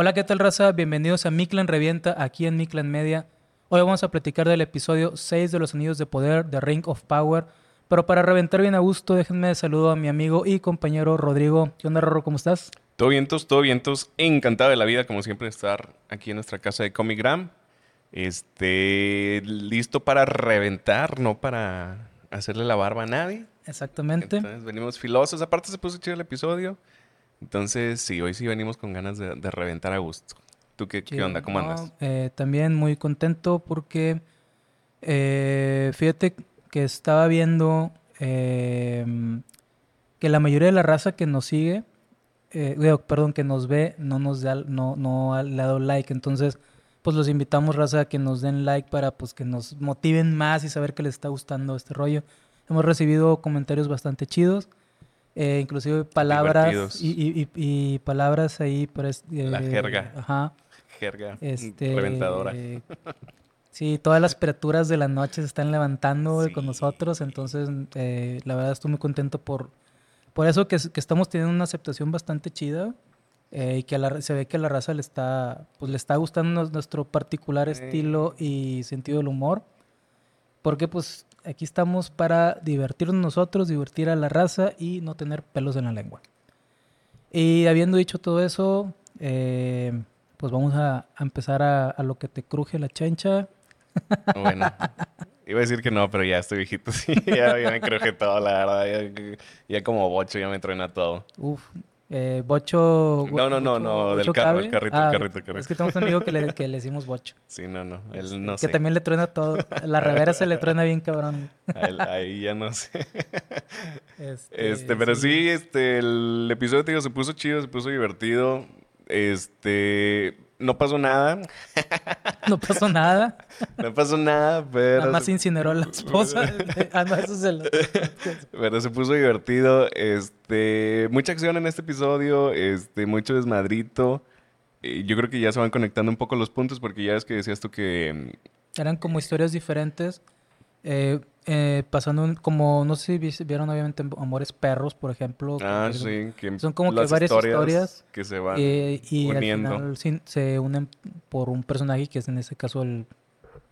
Hola, ¿qué tal raza? Bienvenidos a Miklan Revienta aquí en Miklan Media. Hoy vamos a platicar del episodio 6 de Los Anillos de Poder, de Ring of Power. Pero para reventar bien a gusto, déjenme saludo a mi amigo y compañero Rodrigo. ¿Qué onda, Rorro? ¿Cómo estás? Todo vientos, todo vientos. Encantado de la vida, como siempre, de estar aquí en nuestra casa de Comic Gram. Este, listo para reventar, no para hacerle la barba a nadie. Exactamente. Entonces venimos filosos. Aparte se puso chido el episodio. Entonces, sí, hoy sí venimos con ganas de, de reventar a gusto. ¿Tú qué, onda? ¿Cómo no, andas? eh, también muy contento porque eh, fíjate que estaba viendo eh, que la mayoría de la raza que nos sigue, eh, perdón, que nos ve, no nos da, no, no le ha dado like. Entonces, pues los invitamos, raza, a que nos den like para pues que nos motiven más y saber que les está gustando este rollo. Hemos recibido comentarios bastante chidos. Eh, inclusive palabras y, y- y- y palabras ahí para es- La eh, jerga. ajá Jerga este, reventadora. Sí, todas las criaturas de la noche se están levantando güey, con Sí. nosotros, entonces eh, la verdad estoy muy contento por, por eso que, que estamos teniendo una aceptación bastante chida eh, y que a la- se ve que a la raza le está, pues le está gustando nuestro particular Sí. estilo y sentido del humor, porque pues aquí estamos para divertirnos nosotros, divertir a la raza y no tener pelos en la lengua. Y habiendo dicho todo eso, eh, pues vamos a, a empezar a, a lo que te cruje la chancha. Bueno, iba a decir que no, pero ya estoy viejito, sí. Ya, ya me cruje todo, la verdad. Ya, ya como bocho ya me truena todo. Uf, eh, bocho. No, no, no, no, del carro, el carrito, el Ah, carrito, el carrito. Es que tenemos un amigo que le, que le decimos bocho. Sí, no, no. Él no que sé. también le truena todo. La revera se le truena bien cabrón. Él- ahí ya no sé. Este, Este, pero sí, este, el episodio, te digo, se puso chido, se puso divertido. Este, no pasó nada. No pasó nada. No pasó nada, pero... Nada más se- incineró a la esposa. ah, no, eso se lo. Pero se puso divertido. Este, mucha acción en este episodio, este, mucho desmadrito. Eh, yo creo que ya se van conectando un poco los puntos porque ya es que decías tú que Eran como historias diferentes. Eh, eh, pasando un- como, no sé si vieron obviamente Amores Perros, por ejemplo. ah, que- sí, que son como que varias historias, que se van eh, y uniendo. al final se unen por un personaje que es en este caso el...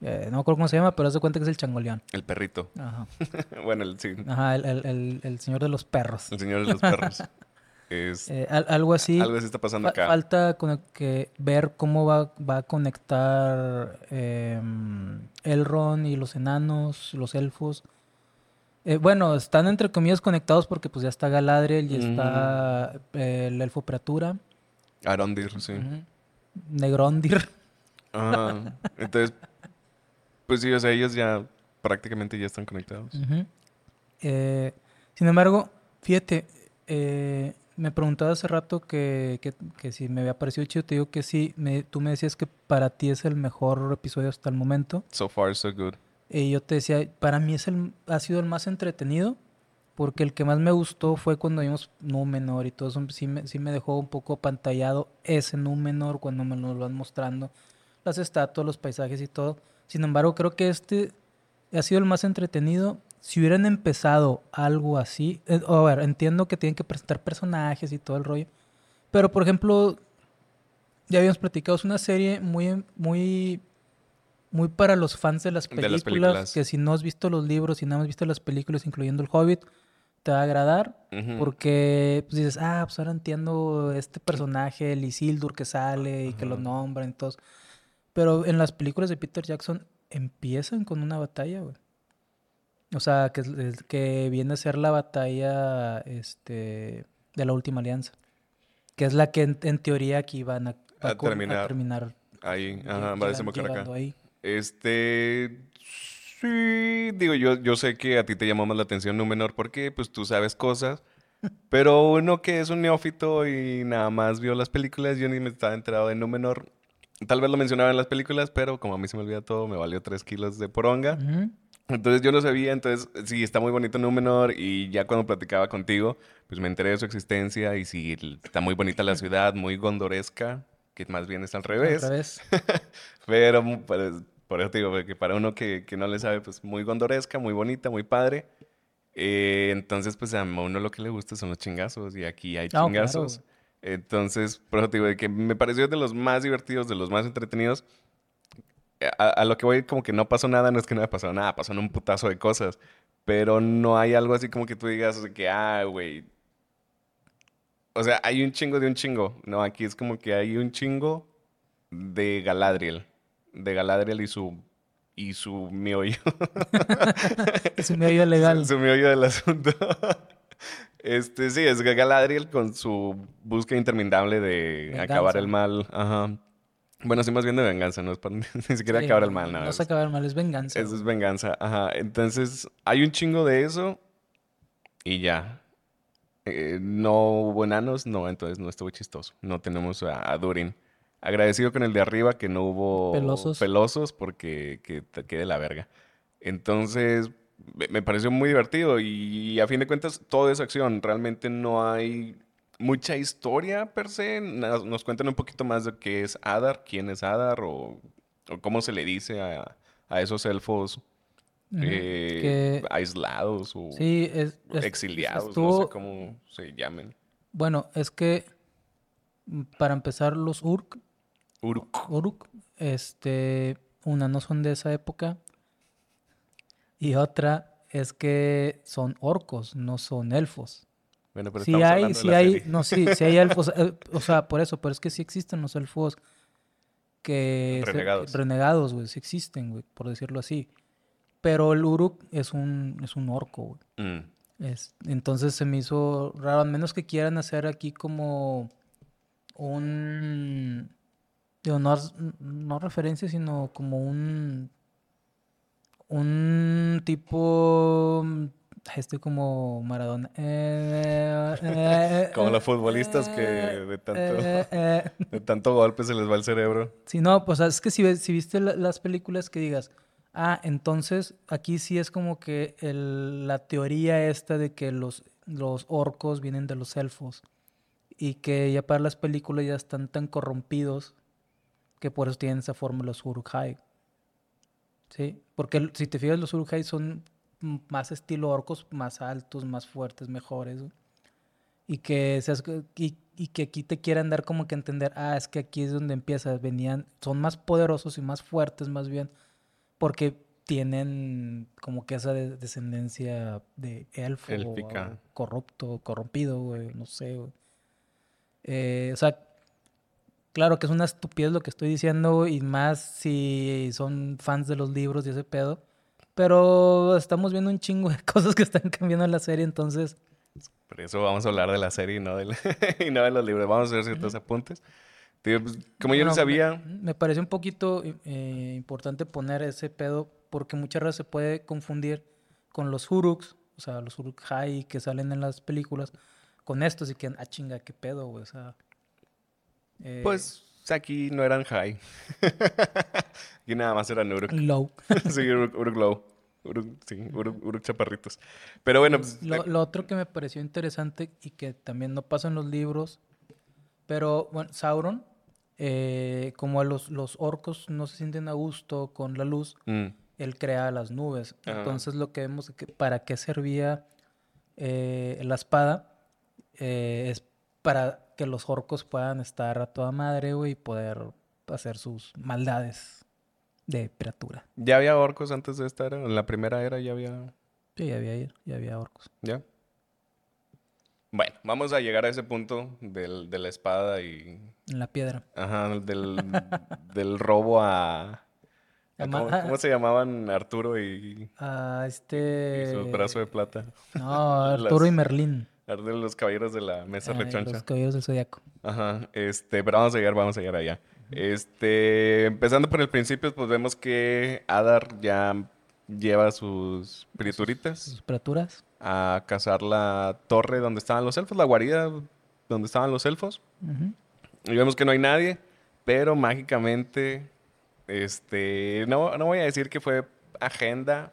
eh, no me acuerdo cómo se llama, pero haz de cuenta que es el changoleón. El perrito. Ajá, bueno, el, sí, Ajá el, el- el- el señor de los perros. el señor de los perros. Es, Eh, al- algo así. algo así está pasando Fa- acá. Falta con- que ver cómo va, va a conectar em, Elrond y los enanos, los elfos. Eh, bueno, están entre comillas conectados porque pues ya está Galadriel y está eh, el elfo Pratura, Arondir, sí. Negrondir. Ah, entonces, pues sí, o sea, ellos ya prácticamente ya están conectados. Eh, sin embargo, fíjate, eh, me preguntaba hace rato que, que- que si me había parecido chido, te digo que sí, me- tú me decías que para ti es el mejor episodio hasta el momento. So far, so good. Y yo te decía, para mí es el, ha sido el más entretenido, porque el que más me gustó fue cuando vimos Númenor y todo eso, sí me, sí me dejó un poco pantallado ese Númenor cuando me lo van mostrando, las estatuas, los paisajes y todo. Sin embargo, creo que este ha sido el más entretenido. Si hubieran empezado algo así, eh, a ver, entiendo que tienen que presentar personajes y todo el rollo, pero por ejemplo, ya habíamos platicado, es una serie muy, muy, muy para los fans de las De películas, las películas. que si no has visto los libros, si nada más has visto las películas, incluyendo El Hobbit, te va a agradar, porque pues, dices, ah, pues ahora entiendo este personaje, el Isildur que sale y que lo nombran y todo. Pero en las películas de Peter Jackson empiezan con una batalla, güey. O sea, que, viene a ser la batalla este, de la última alianza. Que es la que en, en teoría aquí van a, va A terminar. terminar Ahí, lle- ajá, va a desembocar acá. llegando ahí. Este, sí, digo, yo, yo sé que a ti te llamó más la atención Númenor porque pues tú sabes cosas, pero uno que es un neófito y nada más vio las películas, yo ni me estaba enterado de Númenor. Tal vez lo mencionaba en las películas, pero como a mí se me olvida todo, me valió tres kilos de poronga. Ujú. Entonces yo no sabía, entonces sí, está muy bonito Númenor y ya cuando platicaba contigo, pues me enteré de su existencia y sí, está muy bonita la ciudad, muy gondoresca, que más bien es al revés. Otra vez. Pero pues, por eso te digo, que para uno que, que no le sabe, pues muy gondoresca, muy bonita, muy padre. Eh, entonces, pues a uno lo que le gusta son los chingazos y aquí hay chingazos. claro. Entonces, por eso te digo, que me pareció de los más divertidos, de los más entretenidos. A, a lo que voy, como que no pasó nada, no es que no haya pasado nada, pasaron un putazo de cosas. Pero no hay algo así como que tú digas que, ah, güey. O sea, hay un chingo de un chingo. No, aquí es como que hay un chingo de Galadriel. De Galadriel y su y su meollo. Su meollo legal. su meollo del asunto. Este, sí, es Galadriel con su búsqueda interminable de Venganza. acabar el mal. Ajá. Bueno, sí, más bien de venganza, no es para ni siquiera Sí, acabar el mal, No, nada. es acabar el mal, es venganza. Eso es venganza, ajá. Entonces, hay un chingo de eso y ya. Eh, no hubo enanos, no, entonces no estuvo chistoso. No tenemos a, a Durin. Agradecido con el de arriba que no hubo Pelosos. pelosos porque que te quede la verga. Entonces, me, me pareció muy divertido y a fin de cuentas todo es acción. Realmente no hay mucha historia per se. Nos, nos cuentan un poquito más de qué es Adar, quién es Adar o, o cómo se le dice a, a esos elfos eh, Que- aislados o Sí, es, es- exiliados, no sé cómo se llamen. Bueno, es que mm, para empezar los Urk, Uruk. Uruk, este, una no son de esa época y otra es que son orcos, no son elfos. Bueno, pero Sí estamos hay, la hay, serie. no, sí, sí hay elfos, eh, o sea, por eso, pero es que sí existen los elfos que... se- Renegados. renegados, güey, sí existen, güey, por decirlo así. Pero el Uruk es un, es un orco, güey. Mm. Es- entonces se me hizo raro, a menos que quieran hacer aquí como un, digo, no, no referencia, sino como un, un tipo, este como Maradona. Eh, eh, Como eh, los futbolistas que de tanto, de tanto golpe se les va el cerebro. Sí, no, pues es que si, si viste la- las películas que digas, ah, entonces aquí sí es como que el- la teoría esta de que los, los orcos vienen de los elfos y que ya para las películas ya están tan corrompidos que por eso tienen esa forma los Uruk-hai. Sí, porque si te fijas los Uruk-hai son más estilo orcos, más altos, más fuertes, mejores. Y que, seas, y, y que aquí te quieran dar como que entender, ah, es que aquí es donde empieza, venían, son más poderosos y más fuertes más bien, porque tienen como que esa de- descendencia de elfo, o corrupto, corrompido, güey, no sé, güey. Eh, o sea, claro que es una estupidez lo que estoy diciendo y más si son fans de los libros y ese pedo, pero estamos viendo un chingo de cosas que están cambiando en la serie, entonces... Por eso vamos a hablar de la serie y no, del- y no de los libros. Vamos a hacer ciertos apuntes. Pues, como yo no Bueno, sabía, Me, me parece un poquito eh, importante poner ese pedo porque muchas veces se puede confundir con los Uruks, o sea, los Uruk-hai que salen en las películas, con estos y que, ah, chinga, qué pedo, güey, o sea... eh, pues aquí no eran high. aquí nada más eran Uruk. Low. sí, Uruk, Uruk Low. Uruk, sí, Uruk, Uruk chaparritos. Pero bueno, pues, Lo, lo otro que me pareció interesante y que también no pasa en los libros, pero bueno, Sauron, eh, como a los, los orcos no se sienten a gusto con la luz, mm, él crea las nubes. Ajá. Entonces lo que vemos es que para qué servía eh, la espada eh, es para que los orcos puedan estar a toda madre, güey, y poder hacer sus maldades de criatura. ya había orcos antes de esta era. En la primera era ya había. Sí, ya había, ya había orcos. ¿Ya? Bueno, vamos a llegar a ese punto del, de la espada y. En la piedra. Ajá, del, del robo a. ¿Cómo, cómo se llamaban Arturo y, Ah, y este... su brazo de plata? No, Arturo y Merlín. De los caballeros de la mesa eh, rechoncha. los caballeros del zodiaco. Ajá, este, pero vamos a llegar, vamos a llegar allá. Este, empezando por el principio, pues vemos que Adar ya lleva sus criaturitas Sus criaturas. a cazar la torre donde estaban los elfos, la guarida donde estaban los elfos. Y vemos que no hay nadie, pero mágicamente, este, no, no voy a decir que fue agenda,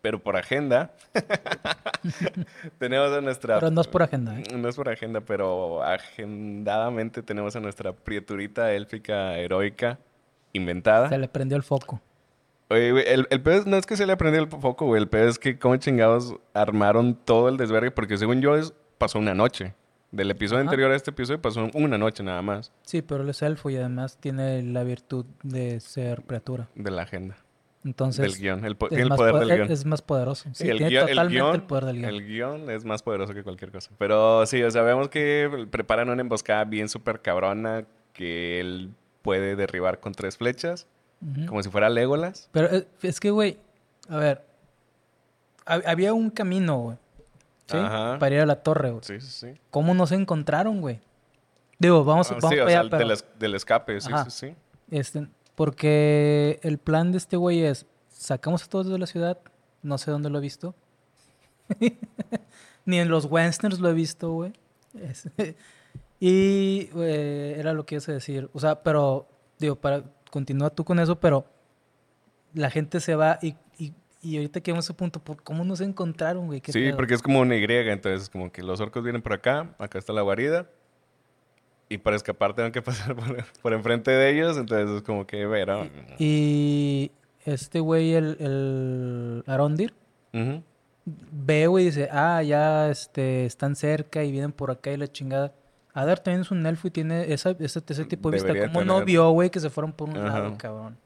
pero por agenda, tenemos a nuestra... Pero no es por agenda, ¿eh? No es por agenda, pero agendadamente tenemos a nuestra criaturita élfica heroica inventada. Se le prendió el foco. Oye, güey, el, el pedo es- no es que se le aprendió el foco, güey. El pedo es que cómo chingados armaron todo el desvergue, porque según yo es, pasó una noche. Del episodio Ajá. anterior a este episodio pasó una noche nada más Sí, pero él es elfo y además tiene la virtud de ser criatura. de la agenda, Entonces, del guion. El, po- poder po- del es- guion. es más poderoso. Sí, el tiene guión- el totalmente el, guión- poder del guion. El guion es más poderoso que cualquier cosa. Pero sí, o sea, vemos que preparan una emboscada bien súper cabrona que él puede derribar con tres flechas, como si fuera Legolas. Pero eh, es que, güey, a ver, hab- había un camino, güey, ¿sí? Ajá. Para ir a la torre, güey. Sí, sí, sí. ¿Cómo no se encontraron, güey? Digo, vamos, Ah, vamos sí, para o sea, pero... del, es- del escape, sí, Ajá. sí, sí. Este, porque el plan de este güey es, sacamos a todos de la ciudad, no sé dónde lo he visto. Ni en los westerns lo he visto, güey. Es- y eh, era lo que ibas a decir. O sea, pero, digo, para continúa tú con eso, pero la gente se va y, y, y ahorita que a ese punto, ¿por ¿cómo no se encontraron, güey? ¿Qué Sí, pedo? porque es como una Y, entonces como que los orcos vienen por acá, acá está la guarida, y para escapar tengo que pasar por, por enfrente de ellos, entonces es como que, pero... Y este güey, el, el Arondir, Ujú. ve, güey, y dice, ah, ya este, están cerca y vienen por acá y la chingada. Adar también es un elfo y tiene esa, ese, ese tipo de vista. ¿Cómo no tener. vio, güey, que se fueron por un lado, cabrón?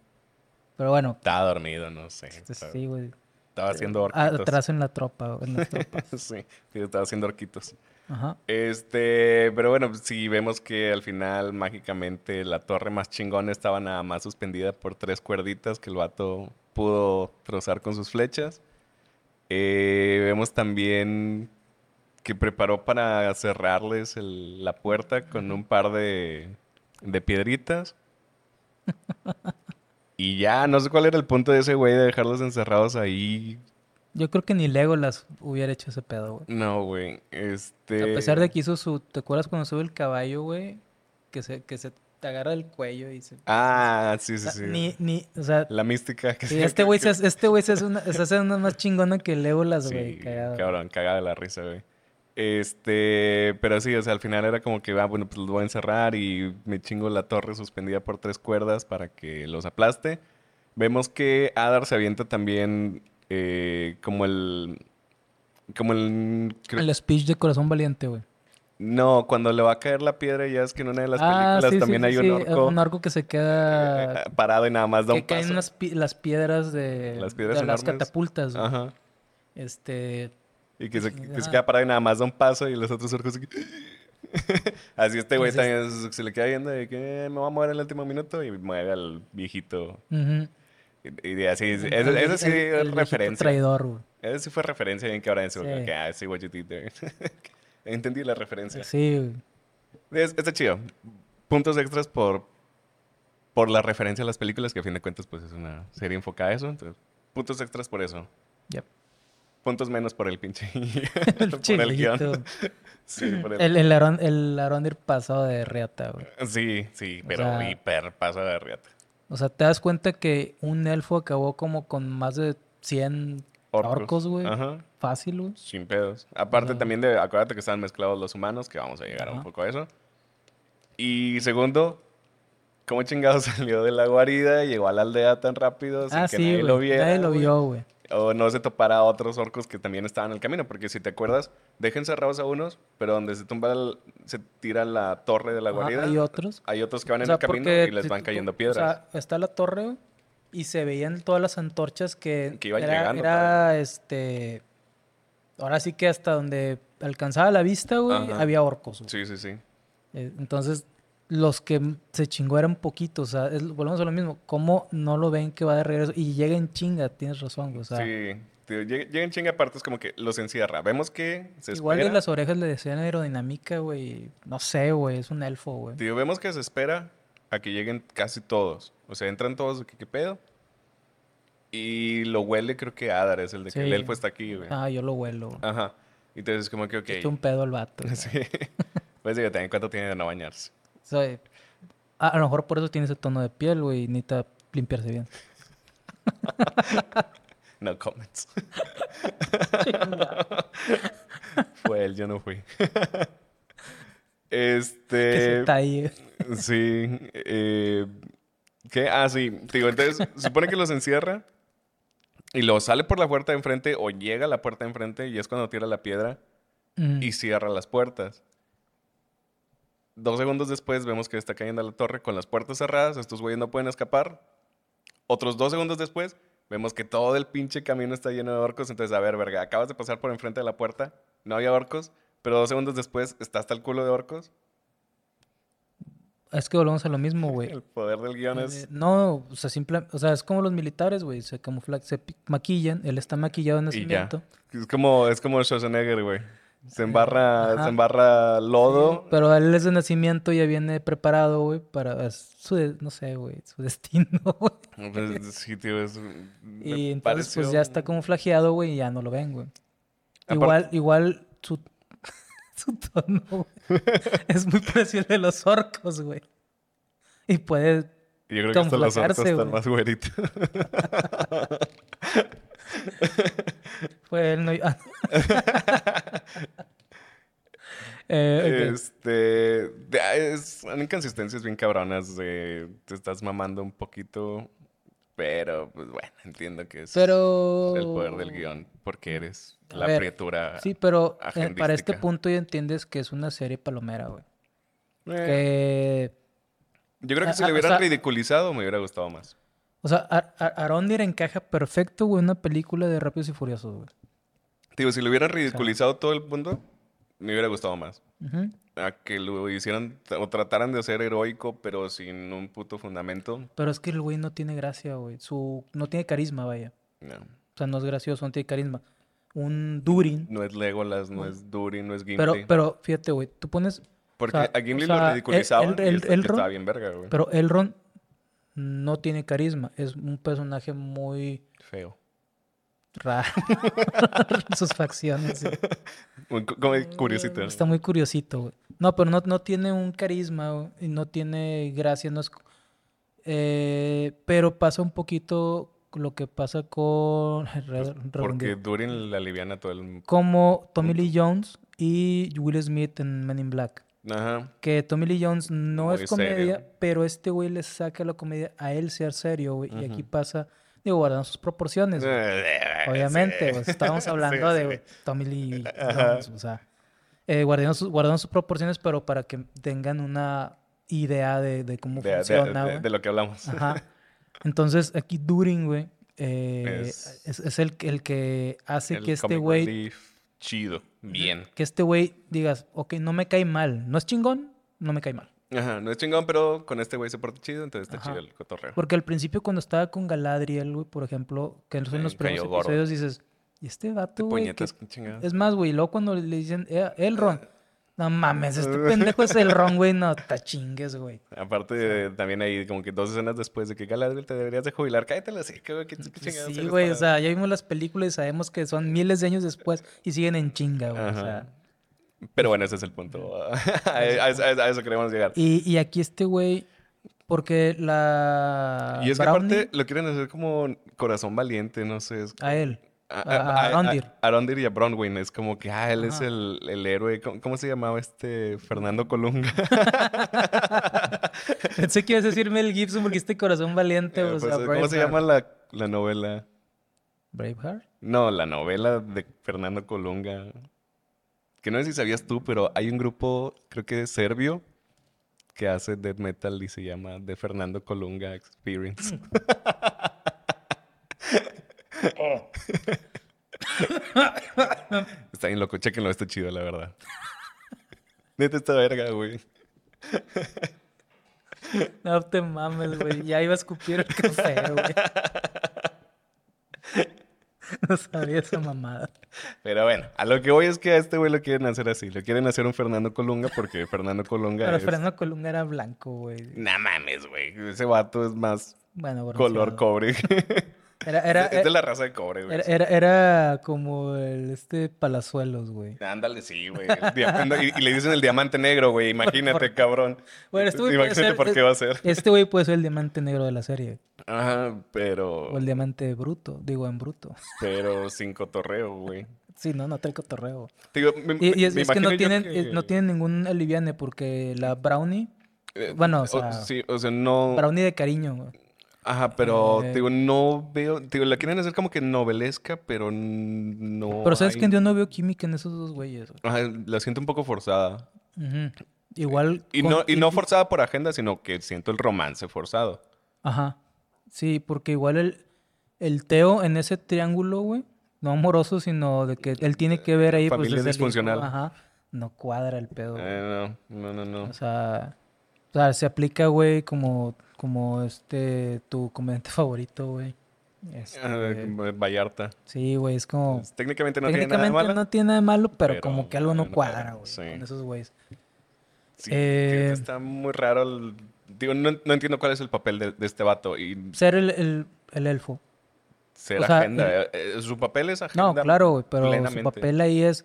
Pero bueno, Estaba dormido, no sé. estaba- sí, güey. Estaba haciendo Ah, orquitos. Atrás en la tropa, en las tropas. sí, estaba haciendo orquitos. Ajá. Este, pero bueno, sí vemos que al final mágicamente la torre más chingona estaba nada más suspendida por tres cuerditas que el vato pudo trozar con sus flechas. Eh, vemos también que preparó para cerrarles el- la puerta con un par de, de piedritas. Y ya, no sé cuál era el punto de ese güey de dejarlos encerrados ahí. Yo creo que ni Legolas hubiera hecho ese pedo, güey. No, güey. Este. A pesar de que hizo su... ¿Te acuerdas cuando sube el caballo, güey? Que se, que se te agarra el cuello y se... Ah, sí, o sí, sea, sí. Ni, ni, o sea, La mística que sí, se- este güey se, hace- este güey se hace una, se hace una más chingona que Legolas, güey. Sí, cagado. cabrón, cagada de la risa, güey. Este, pero sí, o sea, al final era como que, ah, bueno, pues los voy a encerrar y me chingo la torre suspendida por tres cuerdas para que los aplaste. Vemos que Adar se avienta también eh, como el... Como el... El speech de Corazón Valiente, güey. No, cuando le va a caer la piedra, ya es que en una de las Ah, películas sí, también sí, hay un sí, orco Un orco que se queda... parado y nada más da que un caen paso. unas pi- las piedras de, Las piedras de las catapultas, güey. Ajá. Este... Y que se, que se queda parado y nada más da un paso y los otros orcos así que- Así este güey Entonces- también se le queda viendo de que "Eh, me va a mover en el último minuto y mueve al viejito. Y, y así, ese, El- ese sí es referencia. traidor, güey. Ese sí fue referencia bien que ahora en su Sí. ah, sí, what you did there. Entendí la referencia. Sí, güey. Es- está chido. Puntos extras por, por la referencia a las películas, que a fin de cuentas pues es una serie enfocada a eso. Entonces, puntos extras por eso. Yep. Puntos menos por el pinche. El por el guion. Sí, por el- El, el, Aron, el Arondir pasado de reata, güey. Sí, sí, O pero sea- hiper paso de riata. O sea, te das cuenta que un elfo acabó como con más de 100 orcos, güey. Ajá, Fácil, güey. sin pedos. Aparte también de, acuérdate que estaban mezclados los humanos, que vamos a llegar un Ajá. poco a eso. Y segundo, ¿cómo chingado salió de la guarida y llegó a la aldea tan rápido sin Ah, que sí, nadie lo viera? Nadie lo vio, güey. O no se topara a otros orcos que también estaban en el camino, porque si te acuerdas, dejen cerrados a unos, pero donde se tumba, el- se tira la torre de la guarida, hay otros. hay otros que van O en el camino y les si van cayendo O piedras. sea, está la torre, y se veían todas las antorchas que, Que iban era, llegando era, este ahora sí que hasta donde alcanzaba la vista, güey, había orcos. güey. sí, sí, sí. Eh, Entonces, los que se chingó eran poquitos, o sea, es- volvemos a lo mismo, cómo no lo ven que va de regreso y llega en chinga, tienes razón, güey, o sea, sí, tío, lleg- llega en chinga aparte es como que los encierra. Vemos que se igual de espera. las orejas le decían aerodinámica, güey, no sé, güey, es un elfo, güey. Tío, vemos que se espera a que lleguen casi todos. O sea, entran todos de que qué pedo. Y lo huele, creo que Adar es el de que el elfo está aquí, güey. Ah, yo lo huelo. güey. Ajá. Y Entonces, como que, ok. Esto un pedo al vato. Sí. Pues digo, también cuánto tiene de no bañarse. Sea, a, a lo mejor por eso tiene ese tono de piel, güey, y necesita limpiarse bien. No comments. Fue él, yo no fui. Este. talle. Sí. eh, ¿Qué? Ah, sí. Digo, entonces, supone que los encierra y lo sale por la puerta de enfrente o llega a la puerta de enfrente y es cuando tira la piedra Mm. y cierra las puertas. Dos segundos después vemos que está cayendo a la torre con las puertas cerradas. Estos güeyes no pueden escapar. Otros dos segundos después vemos que todo el pinche camino está lleno de orcos. Entonces, a ver, verga, acabas de pasar por enfrente de la puerta. No había orcos. Pero dos segundos después está hasta el culo de orcos. Es que volvemos a lo mismo, güey. El poder del guion Eh, es... no, o sea, simple, o sea, es como los militares, güey, se camufla, se maquillan, él está maquillado ya. nacimiento. Es como, es como Schwarzenegger, güey. Se embarra, Ajá. se embarra lodo. Pero él es de nacimiento ya viene preparado, güey, para su, no sé, güey, su destino, güey. Pues, sí, tío, es... me Y entonces pareció- pues ya está camuflajeado, güey, y ya no lo ven, güey. Igual, igual su, su tono, güey, es muy parecido al de los orcos, güey. Y puede Yo creo que hasta los orcos camuflajearse, están más güeritos. Fue él, no... ah. Eh, ok. Este, ah, es, son inconsistencias bien cabronas te estás mamando un poquito, pero pues bueno, entiendo que es Pero... el poder del guion porque eres A la ver, criatura. Sí, pero eh, para este punto ya entiendes que es una serie palomera, güey. Eh, Que... yo creo que si ah, le o hubieran sea- ridiculizado me hubiera gustado más. O sea, Ar- Ar- Arondir encaja perfecto, güey, en una película de Rápidos y Furiosos, güey. Digo, si le hubieran ridiculizado todo el mundo, me hubiera gustado más. Ujú. A que lo hicieran o trataran de ser heroico, pero sin un puto fundamento. Pero es que el güey no tiene gracia, güey. Su... No tiene carisma, vaya. No. O sea, no es gracioso, no tiene carisma. Un Durin. No es Legolas, no es Durin, no es Gimli. Pero, pero fíjate, güey, tú pones... Porque o sea, a Gimli o sea, lo el- ridiculizaban el- y el- Elrond- estaba bien verga, güey. Pero Elrond no tiene carisma. Es un personaje muy Feo. raro. Sus facciones. sí. Muy cu- Como curiosito. Está muy curiosito, güey. No, pero no, no tiene un carisma güey, y no tiene gracia. No es... eh, pero pasa un poquito lo que pasa con... Pues, porque Durin le aliviana todo el... Como Tommy Lee Jones y Will Smith en Men in Black. Ajá. Que Tommy Lee Jones no Muy es comedia, serio. pero este güey le saca la comedia a él ser serio, güey. Y aquí pasa, digo, guardando sus proporciones. güey. Obviamente, Sí. pues, estábamos hablando Sí, de. Tommy Lee. Jones, o sea, eh, guardando, sus, guardando sus proporciones, pero para que tengan una idea de, de cómo De, funciona, de- de lo que hablamos. Ajá. Entonces, aquí Durin, güey, eh, Es- es, es el, el que hace El que este güey relief chido. Bien. que este güey digas, ok, no me cae mal. No es chingón, no me cae mal. Ajá. No es chingón, pero con este güey se porta chido, entonces está Ajá. chido el cotorreo. Porque al principio cuando estaba con Galadriel, güey, por ejemplo, que en los- primeros gordo. episodios dices, ¿y este vato, güey? Es más, güey, luego cuando le dicen, eh, Elrond, no mames, este pendejo es Elrond, güey, no, te chingues, güey. Aparte, también hay como que dos escenas después de que Galadriel te deberías de jubilar. Cállate la seca, güey. ¿Qué, qué chingados Sí, güey, para- o sea, ya vimos las películas y sabemos que son miles de años después y siguen en chinga, güey. O sea, Pero bueno, ese es el punto. a, eso queremos llegar. y, y aquí este güey, porque la. Y es que Brownie- aparte lo quieren hacer como corazón valiente, no sé. es- A él. A, a- a Arondir. a Arondir y a Bronwyn. Es como que, ah, él es Ajá. el, el héroe. ¿Cómo, cómo se llamaba este Fernando Colunga? Pensé que ibas a decir Mel Gibson porque este corazón valiente, o Pues, sea, ¿Cómo se llama la, la novela? Braveheart. No, la novela de Fernando Colunga. Que no sé si sabías tú, pero hay un grupo, creo que serbio, que hace death metal y se llama The Fernando Colunga Experience. bien loco, chéquenlo, está chido, la verdad. Neta esta verga, güey. No te mames, güey. Ya iba a escupir el café, güey. No sabía esa mamada. Pero bueno, a lo que voy es que a este güey lo quieren hacer así. Lo quieren hacer un Fernando Colunga porque Fernando Colunga Pero es... Fernando Colunga era blanco, güey. Nah mames, güey. Ese vato es más Bueno, color cobre. Era, era, es de la raza de cobre, güey. era, como el este Palazuelos, güey. Ándale, sí, güey. Y, y le dicen el diamante negro, güey. Imagínate, cabrón. Bueno, este güey puede Imagínate ser- por qué va a ser. Este güey puede ser el diamante negro de la serie. Ajá, pero... O el diamante bruto, digo en bruto. Pero sin cotorreo, güey. Sí, no, no trae cotorreo. Digo, me- Y, y es, me es que no tienen, no tienen ningún aliviane porque la brownie, eh, bueno, o sea, sí, o sea, no... brownie de cariño, güey. Ajá, pero, Eh. digo, no veo... Digo, la quieren hacer como que novelesca, pero no Pero sabes hay- que yo no veo química en esos dos güeyes, güey. Ajá, la siento un poco forzada. Igual. Y con- no, y no forzada por agenda, sino que siento el romance forzado. Ajá. Sí, porque igual el, el Teo en ese triángulo, güey, no amoroso, sino de que él tiene que ver ahí, pues Familia es el hijo, disfuncional. Ajá. No cuadra el pedo. güey. Eh, no, no, no, no. O sea, o sea, se aplica, güey, como, como este, tu comediante favorito, güey. Este, Ah, como Vallarta. sí, güey, es como... Pues, técnicamente no tiene nada de técnicamente malo. no tiene nada de malo, pero, pero como que algo no no, cuadra, güey, sí. con esos güeyes. Sí, Eh, está muy raro. el- Digo, no, no entiendo cuál es el papel de, de este vato. Y Ser el, el, el elfo. ser o sea, agenda. el- eh, eh, su papel es agenda. No, claro, güey, pero su papel ahí es...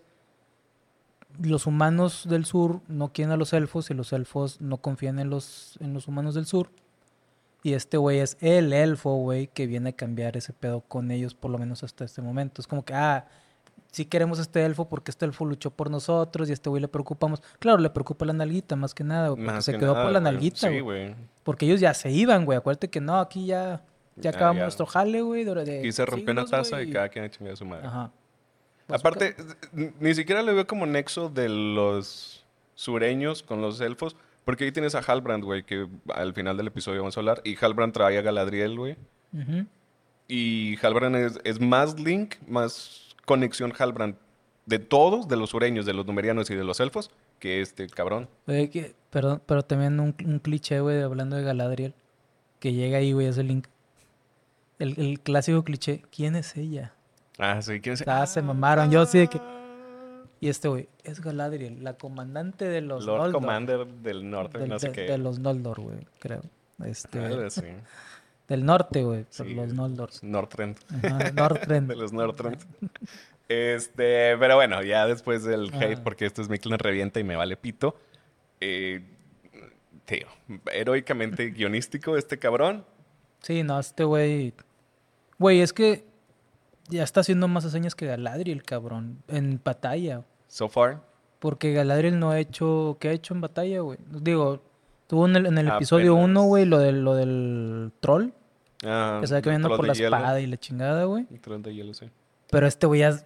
Los humanos del sur no quieren a los elfos y los elfos no confían en los, en los humanos del sur. Y este güey es el elfo, güey, que viene a cambiar ese pedo con ellos, por lo menos hasta este momento. Es como que, ah, sí queremos a este elfo porque este elfo luchó por nosotros y a este güey le preocupamos. Claro, le preocupa la nalguita más que nada, güey, porque Más se que quedó nada, por la nalguita, Sí, güey. Porque ellos ya se iban, güey. Acuérdate que no, aquí ya, ya Ah, acabamos ya. nuestro jale, güey. Aquí se rompió una taza güey, y cada quien a chingar a su madre. Ajá. Aparte, n- ni siquiera le veo como nexo de los sureños con los elfos. Porque ahí tienes a Halbrand, güey, que al final del episodio vamos a hablar. Y Halbrand trae a Galadriel, güey. Y Halbrand es, es más link, más conexión Halbrand de todos, de los sureños, de los numerianos y de los elfos, que este cabrón. Oye, que- perdón, pero también un, un cliché, güey, hablando de Galadriel. Que llega ahí, güey, ese link. El, el clásico cliché. ¿Quién es ella? Ah, sí, ¿quién es? Ah, se mamaron. Yo sí de que... Y este, güey, es Galadriel, la comandante de los Lord Noldor. Commander del norte, Del- no sé de, qué. de los Noldor, güey, creo. Este, así. del norte, güey, por Sí, los Noldor. Northrend. Ajá, Northrend. De los Northrend. Este, pero bueno, ya después del hate, Ajá. porque esto es Miklan revienta y me vale pito. Eh, tío, heroicamente guionístico este cabrón. Sí, no, este güey. Güey, es que ya está haciendo más hazañas que Galadriel, cabrón. En batalla. So far. Porque Galadriel no ha hecho. ¿Qué ha hecho en batalla, güey? Digo, tuvo en el, en el episodio Apenas. 1, güey, lo del, lo del troll. Ah, Que se va caminando por de la hielo. espada y la chingada, güey. Un troll de hielo, sí. Pero este güey ya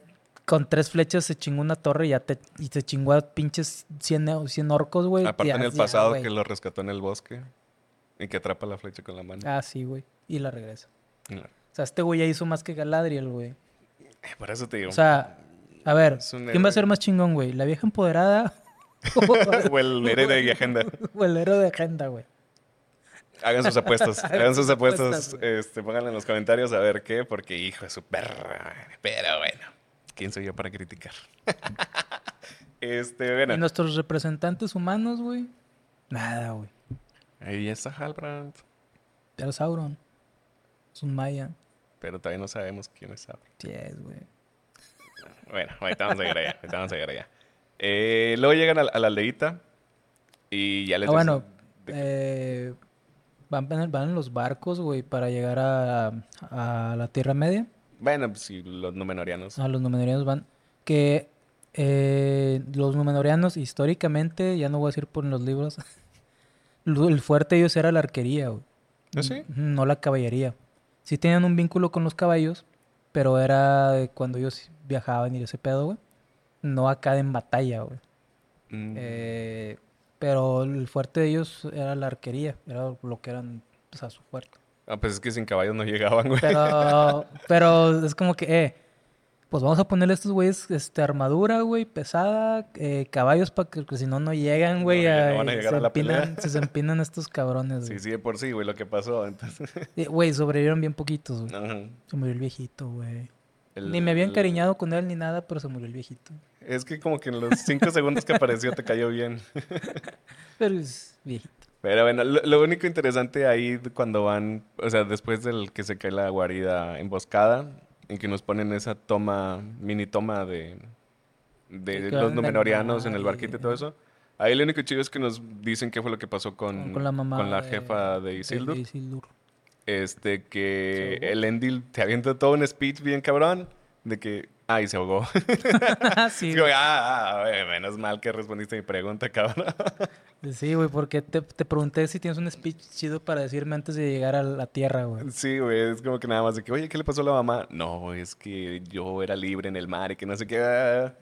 con tres flechas se chingó una torre y ya te, y se chingó a pinches 100, o- 100 orcos, güey. Aparte Ya- en el pasado que lo rescató en el bosque y que atrapa la flecha con la mano. Ah, sí, güey. Y la regresa. No. O sea, este güey ya hizo más que Galadriel, güey. Eh, Por eso te digo. O sea, a ver, ¿quién va a ser más chingón, güey? ¿La vieja empoderada o el héroe de agenda. o el héroe de agenda, güey? Hagan sus apuestas, hagan sus apuestas, este, pónganle en los comentarios a ver qué, porque hijo de su perra. Pero bueno, ¿quién soy yo para criticar? este, Y bueno, nuestros representantes humanos, güey. Nada, güey. ahí está Halbrand, Era Sauron. Es un maya. Pero todavía no sabemos quién es Sauron. Sí, es, güey. Bueno, ahorita vamos a llegar allá, ahorita vamos a llegar allá. Eh, luego llegan a, la- a la aldeíta y ya les Ah, bueno. eh, van, en- van en los barcos, güey, para llegar a, a la Tierra Media. Bueno, pues sí, los numenorianos. A los Númenóreanos van. Que eh, los Númenóreanos, históricamente, ya no voy a decir por los libros, el fuerte de ellos era la arquería, güey. ¿Ah, sí? No la caballería. Sí tenían un vínculo con los caballos, pero era cuando ellos viajaban y ese pedo, güey. No acá en batalla, güey. Mm, Eh, pero el fuerte de ellos era la arquería, era lo que eran, o sea, su fuerte. Ah, pues es que sin caballos no llegaban, güey. Pero, pero es como que, eh, pues vamos a ponerle a estos güeyes este, armadura, güey, pesada, eh, caballos para que, que si no, no llegan, güey. No, no van a llegar se a la pelea. Se empinan estos cabrones, Sí, güey. sí, de por sí, güey, lo que pasó. Entonces, Eh, Güey, sobrevivieron bien poquitos, güey. Ajá. Se murió el viejito, güey. Ni me había el- encariñado con él ni nada, pero se murió el viejito. Es que como que en los cinco segundos que apareció te cayó bien. Pero es viejito. Pero bueno, lo, lo único interesante ahí cuando van, o sea, después del que se cae la guarida emboscada, en que nos ponen esa toma, mini toma de, de los numenorianos en el y- barquito y todo eso. Ahí lo único chido es que nos dicen qué fue lo que pasó con, Con, la mamá. con la de- jefa de de Isildur. Este, que el Endil te avienta todo un speech bien cabrón de que, ay, se ahogó. sí, ah, ah, menos mal que respondiste mi pregunta, cabrón. Sí, güey, porque te, te pregunté si tienes un speech chido para decirme antes de llegar a la tierra, güey. Sí, güey, es como que nada más de que, oye, ¿qué le pasó a la mamá? No, es que yo era libre en el mar y que no sé qué. ah".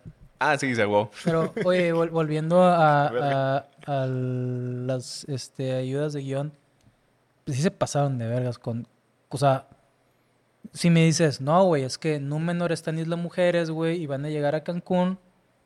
Ah, sí, se ahogó. Pero, oye, vol- volviendo a, a- a las este, ayudas de guion, pues sí se pasaron de vergas con... O sea, si me dices, no, güey, es que Númenor está en Isla Mujeres, güey, y van a llegar a Cancún,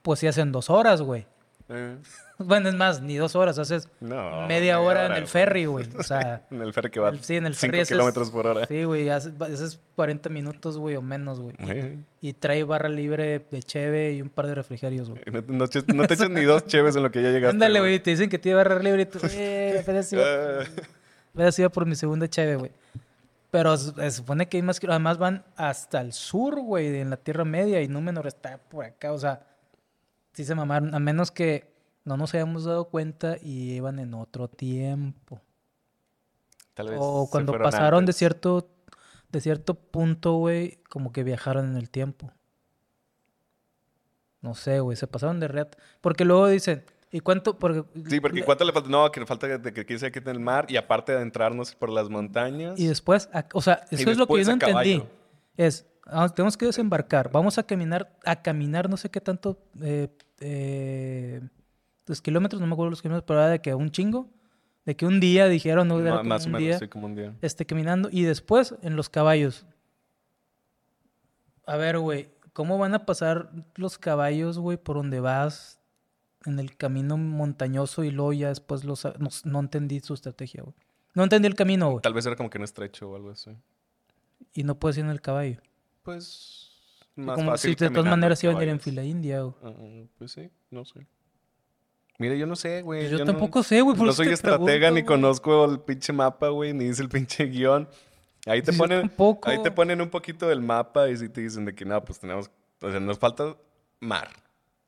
pues sí hacen dos horas, güey. Eh, Bueno, es más, ni dos horas, haces no. media hora en el ferry, güey. O sea, En el ferry que va el- sí, en el 5 ferry haces- kilómetros por hora. sí, güey, haces, haces 40 minutos, güey, o menos, güey. Eh, Y trae barra libre de cheve y un par de refrigerios, güey. No, no che- no te echas ni dos cheves en lo que ya llegaste. Ándale, güey, te dicen que tiene barra libre y tú, eh, apenas iba, Ah, apenas iba por mi segunda cheve, güey. Pero se supone que hay más que... Además van hasta el sur, güey, en la Tierra Media y Númenor está por acá. O sea, sí se mamaron. A menos que no nos hayamos dado cuenta y iban en otro tiempo. tal vez O cuando pasaron de cierto, de cierto punto, güey, como que viajaron en el tiempo. No sé, güey, se pasaron de reat. Porque luego dicen, ¿y cuánto? Porque, Sí, porque ¿cuánto le falta? No, que le falta de que quise que en el mar y aparte de adentrarnos por las montañas. Y después, a- o sea, eso es lo que yo no entendí. caballo. Es, tenemos que desembarcar, vamos a caminar, a caminar no sé qué tanto, eh, eh, los kilómetros, no me acuerdo los kilómetros, pero era de que un chingo, de que un día dijeron, no, era como más o un menos, día, sí, como un día. este, caminando, y después en los caballos. A ver, güey, ¿cómo van a pasar los caballos, güey, por donde vas en el camino montañoso y luego ya después los, no, no entendí su estrategia, güey. No entendí el camino, güey. Tal vez era como que un estrecho o algo así. Y no puedes ir en el caballo. Pues. Más como fácil si de todas maneras iban a ir en fila india. güey. Ah, pues sí, no sé. Mira, yo no sé, güey. Yo no- tampoco sé, güey, No soy te estratega pregunto, ni conozco el pinche mapa, güey, ni dice el pinche guion. Ahí te yo ponen, tampoco. ahí te ponen un poquito del mapa y sí te dicen de que no, pues tenemos, o sea, nos falta mar.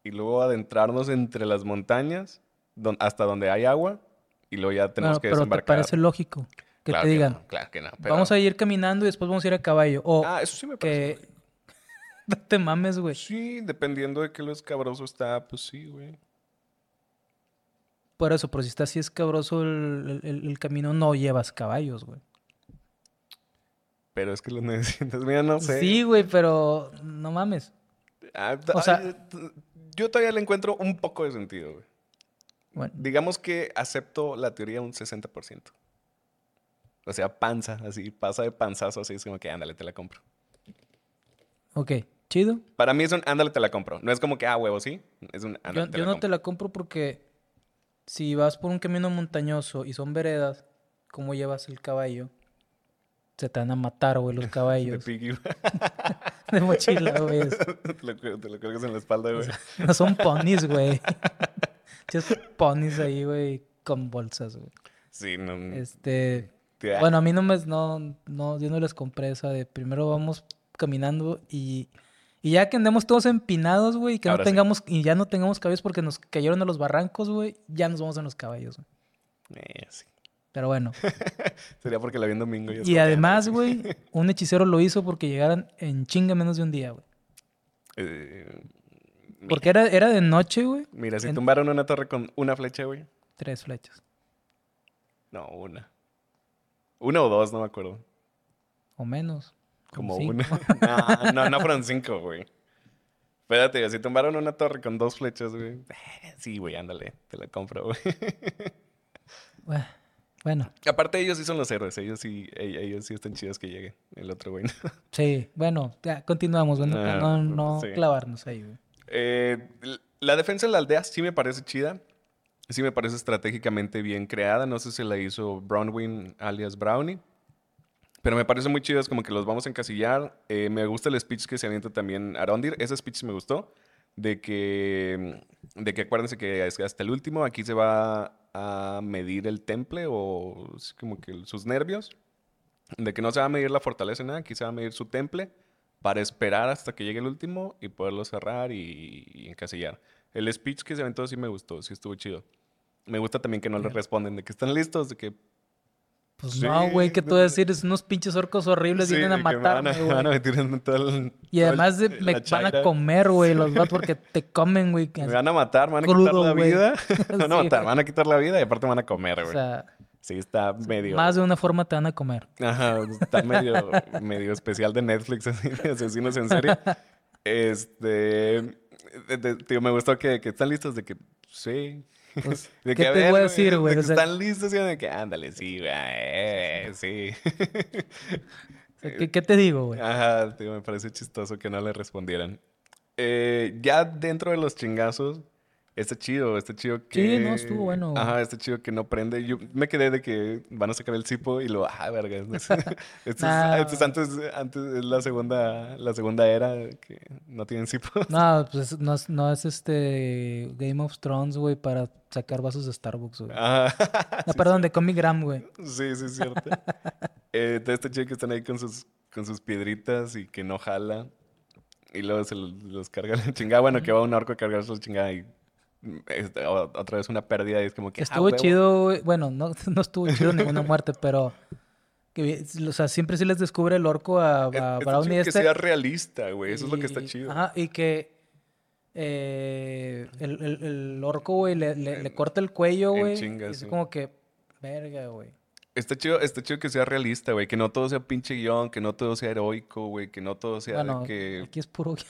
Y luego adentrarnos entre las montañas don- hasta donde hay agua y luego ya tenemos Bueno, que pero te desembarcar. parece lógico que Claro te digan, no, claro que no. pero- vamos a ir caminando y después vamos a ir a caballo. O Ah, eso sí me parece. que... no te mames, güey. Sí, dependiendo de qué lo escabroso está, pues sí, güey. Por eso, pero si está así escabroso el, el- camino, no llevas caballos, güey. Pero es que lo necesitas. Mira, no sé. Sí, güey, pero no mames. Ah, O sea- yo todavía le encuentro un poco de sentido, güey. Bueno, Digamos que acepto la teoría un 60%. O sea, panza, así, pasa de panzazo, así es como que ándale, te la compro. ok, chido. Para mí es un ándale, te la compro. No es como que, ah, huevo, sí. Es un Yo, ándale, te yo la no te la compro porque si vas por un camino montañoso y son veredas, ¿cómo llevas el caballo? Se te van a matar, güey, los De caballos. piggy. De mochila, güey. te, lo, te lo cuelgas en la espalda, güey. No son ponis, güey. Just ponis ahí, güey, con bolsas, güey. Sí, no. Este, te- bueno, a mí no me, no, no, yo no les compré esa de primero vamos caminando y, y ya que andemos todos empinados, güey, y que no sí. tengamos, y ya no tengamos caballos porque nos cayeron a los barrancos, güey, ya nos vamos en los caballos, güey. Eh, sí. Pero bueno. Sería porque la vi en domingo. Y, Y además, güey, un hechicero lo hizo porque llegaran en chinga menos de un día, güey. eh, Porque era, era de noche, güey. Mira, si en- tumbaron una torre con una flecha, güey. Tres flechas. No, una. Una o dos, no me acuerdo. O menos. Como una. no, no, no fueron cinco, güey. Espérate, si tumbaron una torre con dos flechas, güey. eh, Sí, güey, ándale, te la compro, güey. Bueno, Aparte, ellos sí son los héroes, ellos sí, e- ellos sí están chidos que llegue. El otro, güey. sí, bueno, ya continuamos, bueno, Ah, no, no sí. clavarnos ahí, güey. Eh, la defensa de la aldea sí me parece chida. Sí me parece estratégicamente bien creada. No sé si la hizo Brownwing alias Brownie. Pero me parece muy chido. Es como que los vamos a encasillar. Eh, me gusta el speech que se avienta también Arondir. Ese speech me gustó. De que, de que acuérdense que hasta el último aquí se va a medir el temple o como que sus nervios. De que no se va a medir la fortaleza nada. Aquí se va a medir su temple para esperar hasta que llegue el último y poderlo cerrar y, y encasillar. El speech que se aventó sí me gustó, sí estuvo chido. Me gusta también que no le responden de que están listos, de que... Pues Sí, no, güey, ¿qué te voy a decir? Es unos pinches orcos horribles, sí, vienen a que me matarme, van a, güey. van a meter en todo el- Y todo el- además me van a comer, güey, los vatos porque te comen, güey. Me van a matar, me van a Crudo, quitar la vida. me van a matar, me van a quitar la vida y aparte me van a comer, O güey. sea, sí, está medio... más de una forma te van a comer. Ajá, está medio, medio especial de Netflix, así, de asesinos en serie. Este, de- Tío, me gustó que, que están listos de que sí. Pues, De ¿Qué que, te ver, voy a decir, güey? de O sea, están listos y de que ándale, sí, güey, sí. o sea, ¿qué, qué te digo, güey? Ajá, tío, me parece chistoso que no le respondieran. Eh, ya dentro de los chingazos, está chido, está chido que... Sí, no, estuvo bueno. Ajá, está chido que no prende. Yo me quedé de que van a sacar el cipo y lo, ah, verga. Esto Nah. es- esto es antes, antes, es la segunda, la segunda era que no tienen cipo. No, pues no es, no es este Game of Thrones, güey, para sacar vasos de Starbucks, güey. Ajá. No, perdón, de Comic Gram, güey. Sí, sí, es cierto. eh, está chido que están ahí con sus, con sus piedritas y que no jala. Y luego se los, los carga la chingada. Bueno, que va un orco a cargarse la chingada y otra vez una pérdida y es como que... ah, Estuvo huevo. chido. Bueno, no, no estuvo chido ninguna muerte, pero... Que, o sea, siempre sí les descubre el orco a, Es- a Brownie chido que este. sea realista, güey. Eso es lo que está y- chido. Ajá, y que eh, el, el, el orco, güey, le, le, corta el cuello, güey. y es sí. como que, verga, güey. Está chido, está chido que sea realista, güey. Que no todo sea pinche guion, que no todo sea heroico, güey. Que no todo sea de Bueno, que... aquí es puro...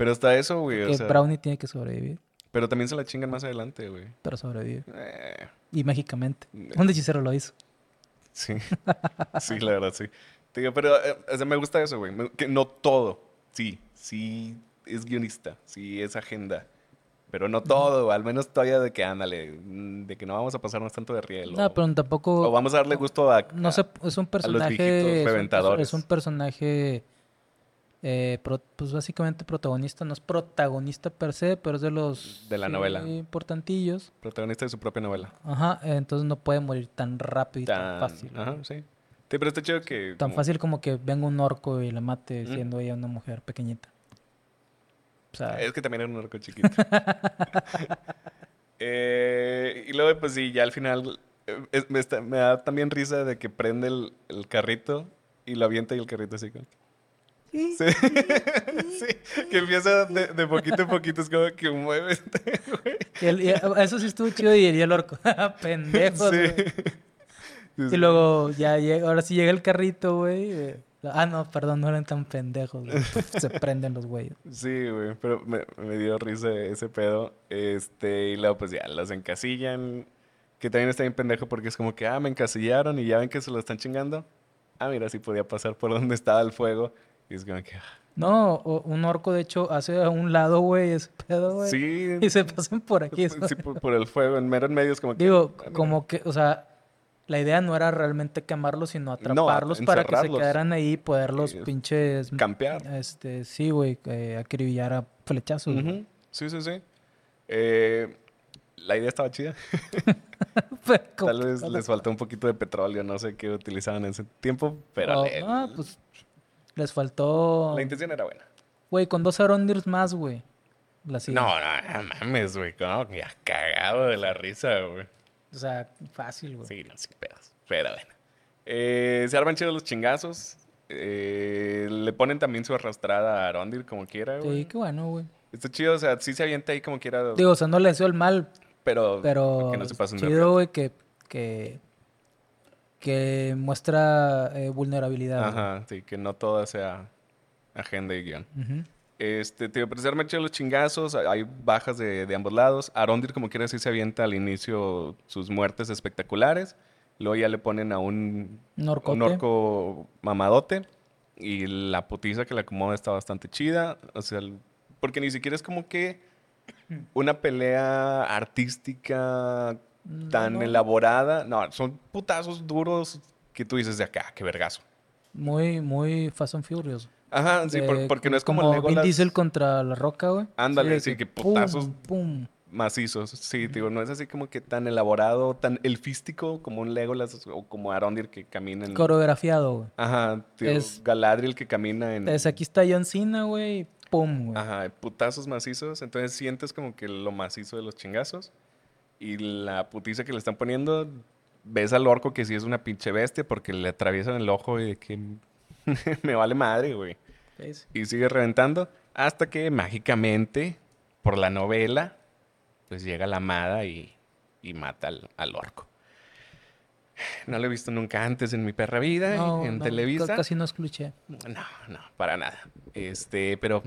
Pero hasta eso, güey. que O sea, Brownie tiene que sobrevivir, pero también se la chingan más adelante, güey. pero sobrevive. Eh, Y mágicamente. Eh. Un hechicero lo hizo. Sí, sí, la verdad, sí. Digo, pero eh, o sea, me gusta eso, güey. Que no todo, sí, sí es guionista, sí es agenda. Pero no todo, al menos todavía de que ándale, mm, de que no vamos a pasarnos tanto de riel. No, o, pero tampoco... o vamos a darle gusto a... No a- sé, es un personaje. viejitos es un. Es un personaje. Eh, pro- pues básicamente protagonista. No es protagonista per se, pero es de los. De la sí, novela. importantillos. protagonista de su propia novela. Ajá, entonces no puede morir tan rápido y tan, Tan, fácil. Ajá, sí. Sí, pero está chido que... Tan como- fácil como que venga un orco y la mate siendo ella una mujer pequeñita. O sea, Es que también era un orco chiquito. Eh, y luego, pues sí, ya al final eh, es- me, está- me da también risa de que prende el, el carrito y lo avienta y el carrito así como... Sí. Sí, que empieza de, de poquito en poquito, es como que mueve este, güey. y el- y eso sí estuvo chido y, el orco. Pendejos, Sí. Y luego ya llega, ahora sí llega el carrito, güey. Ah, no, perdón, no eran tan pendejos. güey. Se prenden los güeyes. Sí, güey, pero me, me dio risa ese pedo. Este, y luego pues ya los encasillan. Que también está bien pendejo porque es como que, ah, me encasillaron y ya ven que se lo están chingando. Ah, mira, sí podía pasar por donde estaba el fuego. Y es como que, ah, No, un orco de hecho hace a un lado, güey, ese pedo, güey. sí, Y se pasan por aquí. sí, por, por el fuego, en mero en medio es como que. Digo, ah, como que, o sea, la idea no era realmente quemarlos, sino atraparlos para que se quedaran ahí y poderlos pinches... Campear. Este, sí, güey, eh, acribillar a flechazos. Ujú, Sí, sí, sí. Eh, la idea estaba chida. Tal vez les faltó un poquito de petróleo, no sé qué utilizaban en ese tiempo, pero le- no, pues les faltó... la intención era buena. Güey, con dos Arondirs más, güey. No, no, no mames, güey. ya cagado de la risa, güey. O sea, fácil, güey. Sí, no, sin pedos. Pero bueno. Eh, se arman chidos los chingazos. Eh, le ponen también su arrastrada a Arondir como quiera, Sí, güey. qué bueno, güey. Está chido, o sea, sí se avienta ahí como quiera, Digo, o sea, no le deseo el mal, pero, pero que no se pasen de chido, güey, que, que, que muestra eh, vulnerabilidad. Ajá, sí, que no toda sea agenda y guion. Ujú. Este, tío, pero se arman chidos los chingazos, hay bajas de, de ambos lados. Arondir, como quiera, sí se avienta al inicio sus muertes espectaculares. Luego ya le ponen a un, Un orcote. un orco mamadote. Y la putiza que le acomoda está bastante chida. O sea, porque ni siquiera es como que una pelea artística tan No, no. elaborada. No, son putazos duros que tú dices de acá, qué vergazo. Muy, muy Fast and Furious. Ajá, sí, De- porque no es como, Vin Legolas Diesel contra la roca, güey. Ándale, sí, que pum, putazos. Pum, macizos. Sí, digo, no es así como que tan elaborado, tan elfístico como un Legolas o como Arondir que camina en... Coreografiado, güey. Ajá, tío, Es- Galadriel que camina en... Es, aquí está John Cena, güey. y Pum, güey. Ajá, putazos macizos. Entonces sientes como que lo macizo de los chingazos. Y la putiza que le están poniendo, ves al orco que sí es una pinche bestia porque le atraviesan el ojo y de que me vale madre, güey. Y sigue reventando hasta que mágicamente, por la novela, pues llega la amada y, y mata al, al orco. No lo he visto nunca antes en mi perra vida, No, en no, Televisa. ca- Casi no es cliché. No, no, para nada. Este, pero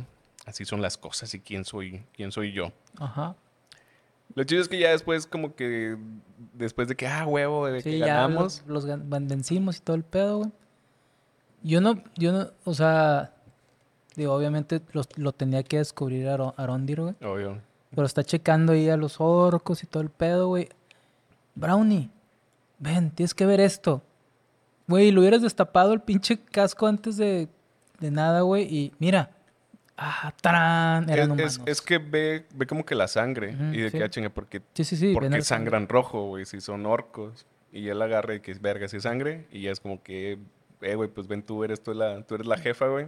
así son las cosas y quién soy, quién soy yo. Ajá. Lo chido es que ya después, como que, después de que, ah, huevo, de que Sí, ya ganamos. los, los gan- vencimos y todo el pedo, güey. Yo no, yo no, o sea, digo, obviamente los- lo tenía que descubrir Aro- Arondir, güey. Obvio. Pero está checando ahí a los orcos y todo el pedo, güey. Brownie, ven, tienes que ver esto. Güey, lo hubieras destapado el pinche casco antes de, de nada, güey. Y mira, ah, tarán, eran Es, humanos. es, es que ve, ve como que la sangre. Y de sí. que, ah, chinga, porque, sí, sí, sí. porque sangran rojo, güey, si son orcos. Y él agarra y que es verga, si es sangre. Y ya es como que, eh, güey, pues ven, tú eres, tú, la, tú eres la jefa, güey.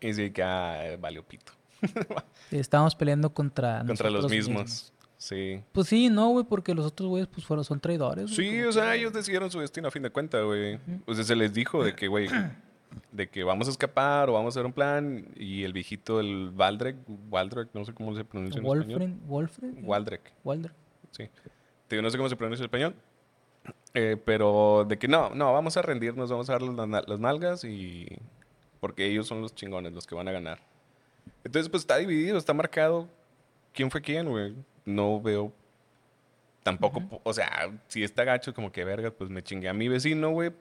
Y dice que, ah, valió pito. Estábamos peleando contra Contra los mismos. Sí. Pues sí, no, güey, porque los otros güeyes pues fueron, son traidores. güey, Sí, o sea, ellos decidieron su destino a fin de cuentas, güey. O sea, se les dijo de que, güey, de que vamos a escapar o vamos a hacer un plan. Y el viejito, el Valdrek, Waldrek, no sé cómo se pronuncia en español. Wolfren, Waldrek, Walder. sí. Te digo, no sé cómo se pronuncia en español. eh, pero de que no, no, vamos a rendirnos, vamos a dar las, las nalgas y... Porque ellos son los chingones, los que van a ganar. Entonces, pues está dividido, está marcado quién fue quién, güey. No veo tampoco, po- o sea, si está gacho, como que verga, pues me chingué a mi vecino, güey.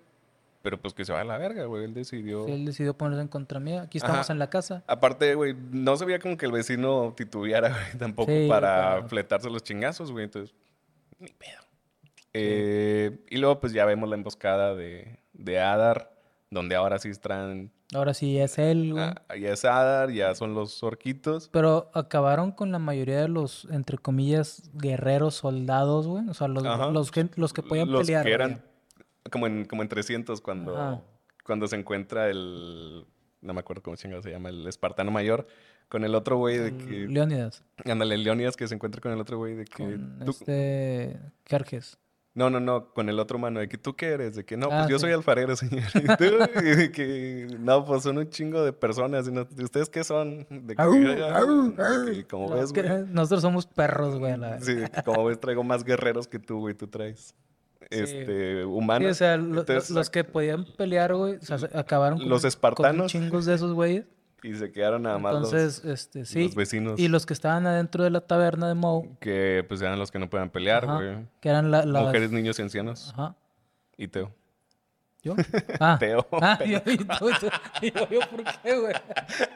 Pero pues que se va a la verga, güey. Él decidió. Sí, él decidió ponerse en contra mía. Aquí estamos Ajá. en la casa. Aparte, güey, no se veía como que el vecino titubeara, güey, tampoco Sí, para claro. fletarse los chingazos, güey. Entonces, ni pedo. Eh, y luego, pues ya vemos la emboscada de, de Adar, donde ahora sí están. Ahora sí es él, güey. ah, ya es Adar, ya son los orquitos. Pero acabaron con la mayoría de los, entre comillas, guerreros, soldados, güey. O sea, los, los, que, los que podían los pelear. que güey. Como en, como en 300 cuando, Ajá. cuando se encuentra el. No me acuerdo cómo chingado se llama, el espartano mayor. Con el otro güey de que. Leónidas. Ándale, el Leonidas que se encuentra con el otro güey de que. Con tú- este... Carges. No, no, no, con el otro mano, de que tú qué eres, de que no, Ah, pues yo sí. soy alfarero, señor. Y tú, y de que no, pues son un chingo de personas. Y no- ¿y ¿Ustedes qué son? De que, Au, "Ah, au, de au". que, como ves, güey. Nosotros somos perros, güey. la- Sí, de que como ves, traigo más guerreros que tú, güey, tú traes. Este, Sí, o sea, Entonces, los que podían pelear, güey, o sea, se- acabaron con, Los con espartanos. chingos de esos güeyes. Y se quedaron nada más los- Entonces, este, sí. los vecinos. Y los que estaban adentro de la taberna de Moe, que pues eran los que no puedan pelear, güey. que eran la- las... Mujeres, niños y ancianos. Ajá. Y Teo. ¿Yo? Ah. Teo. Ah, yo, yo, yo, ¿por qué, güey?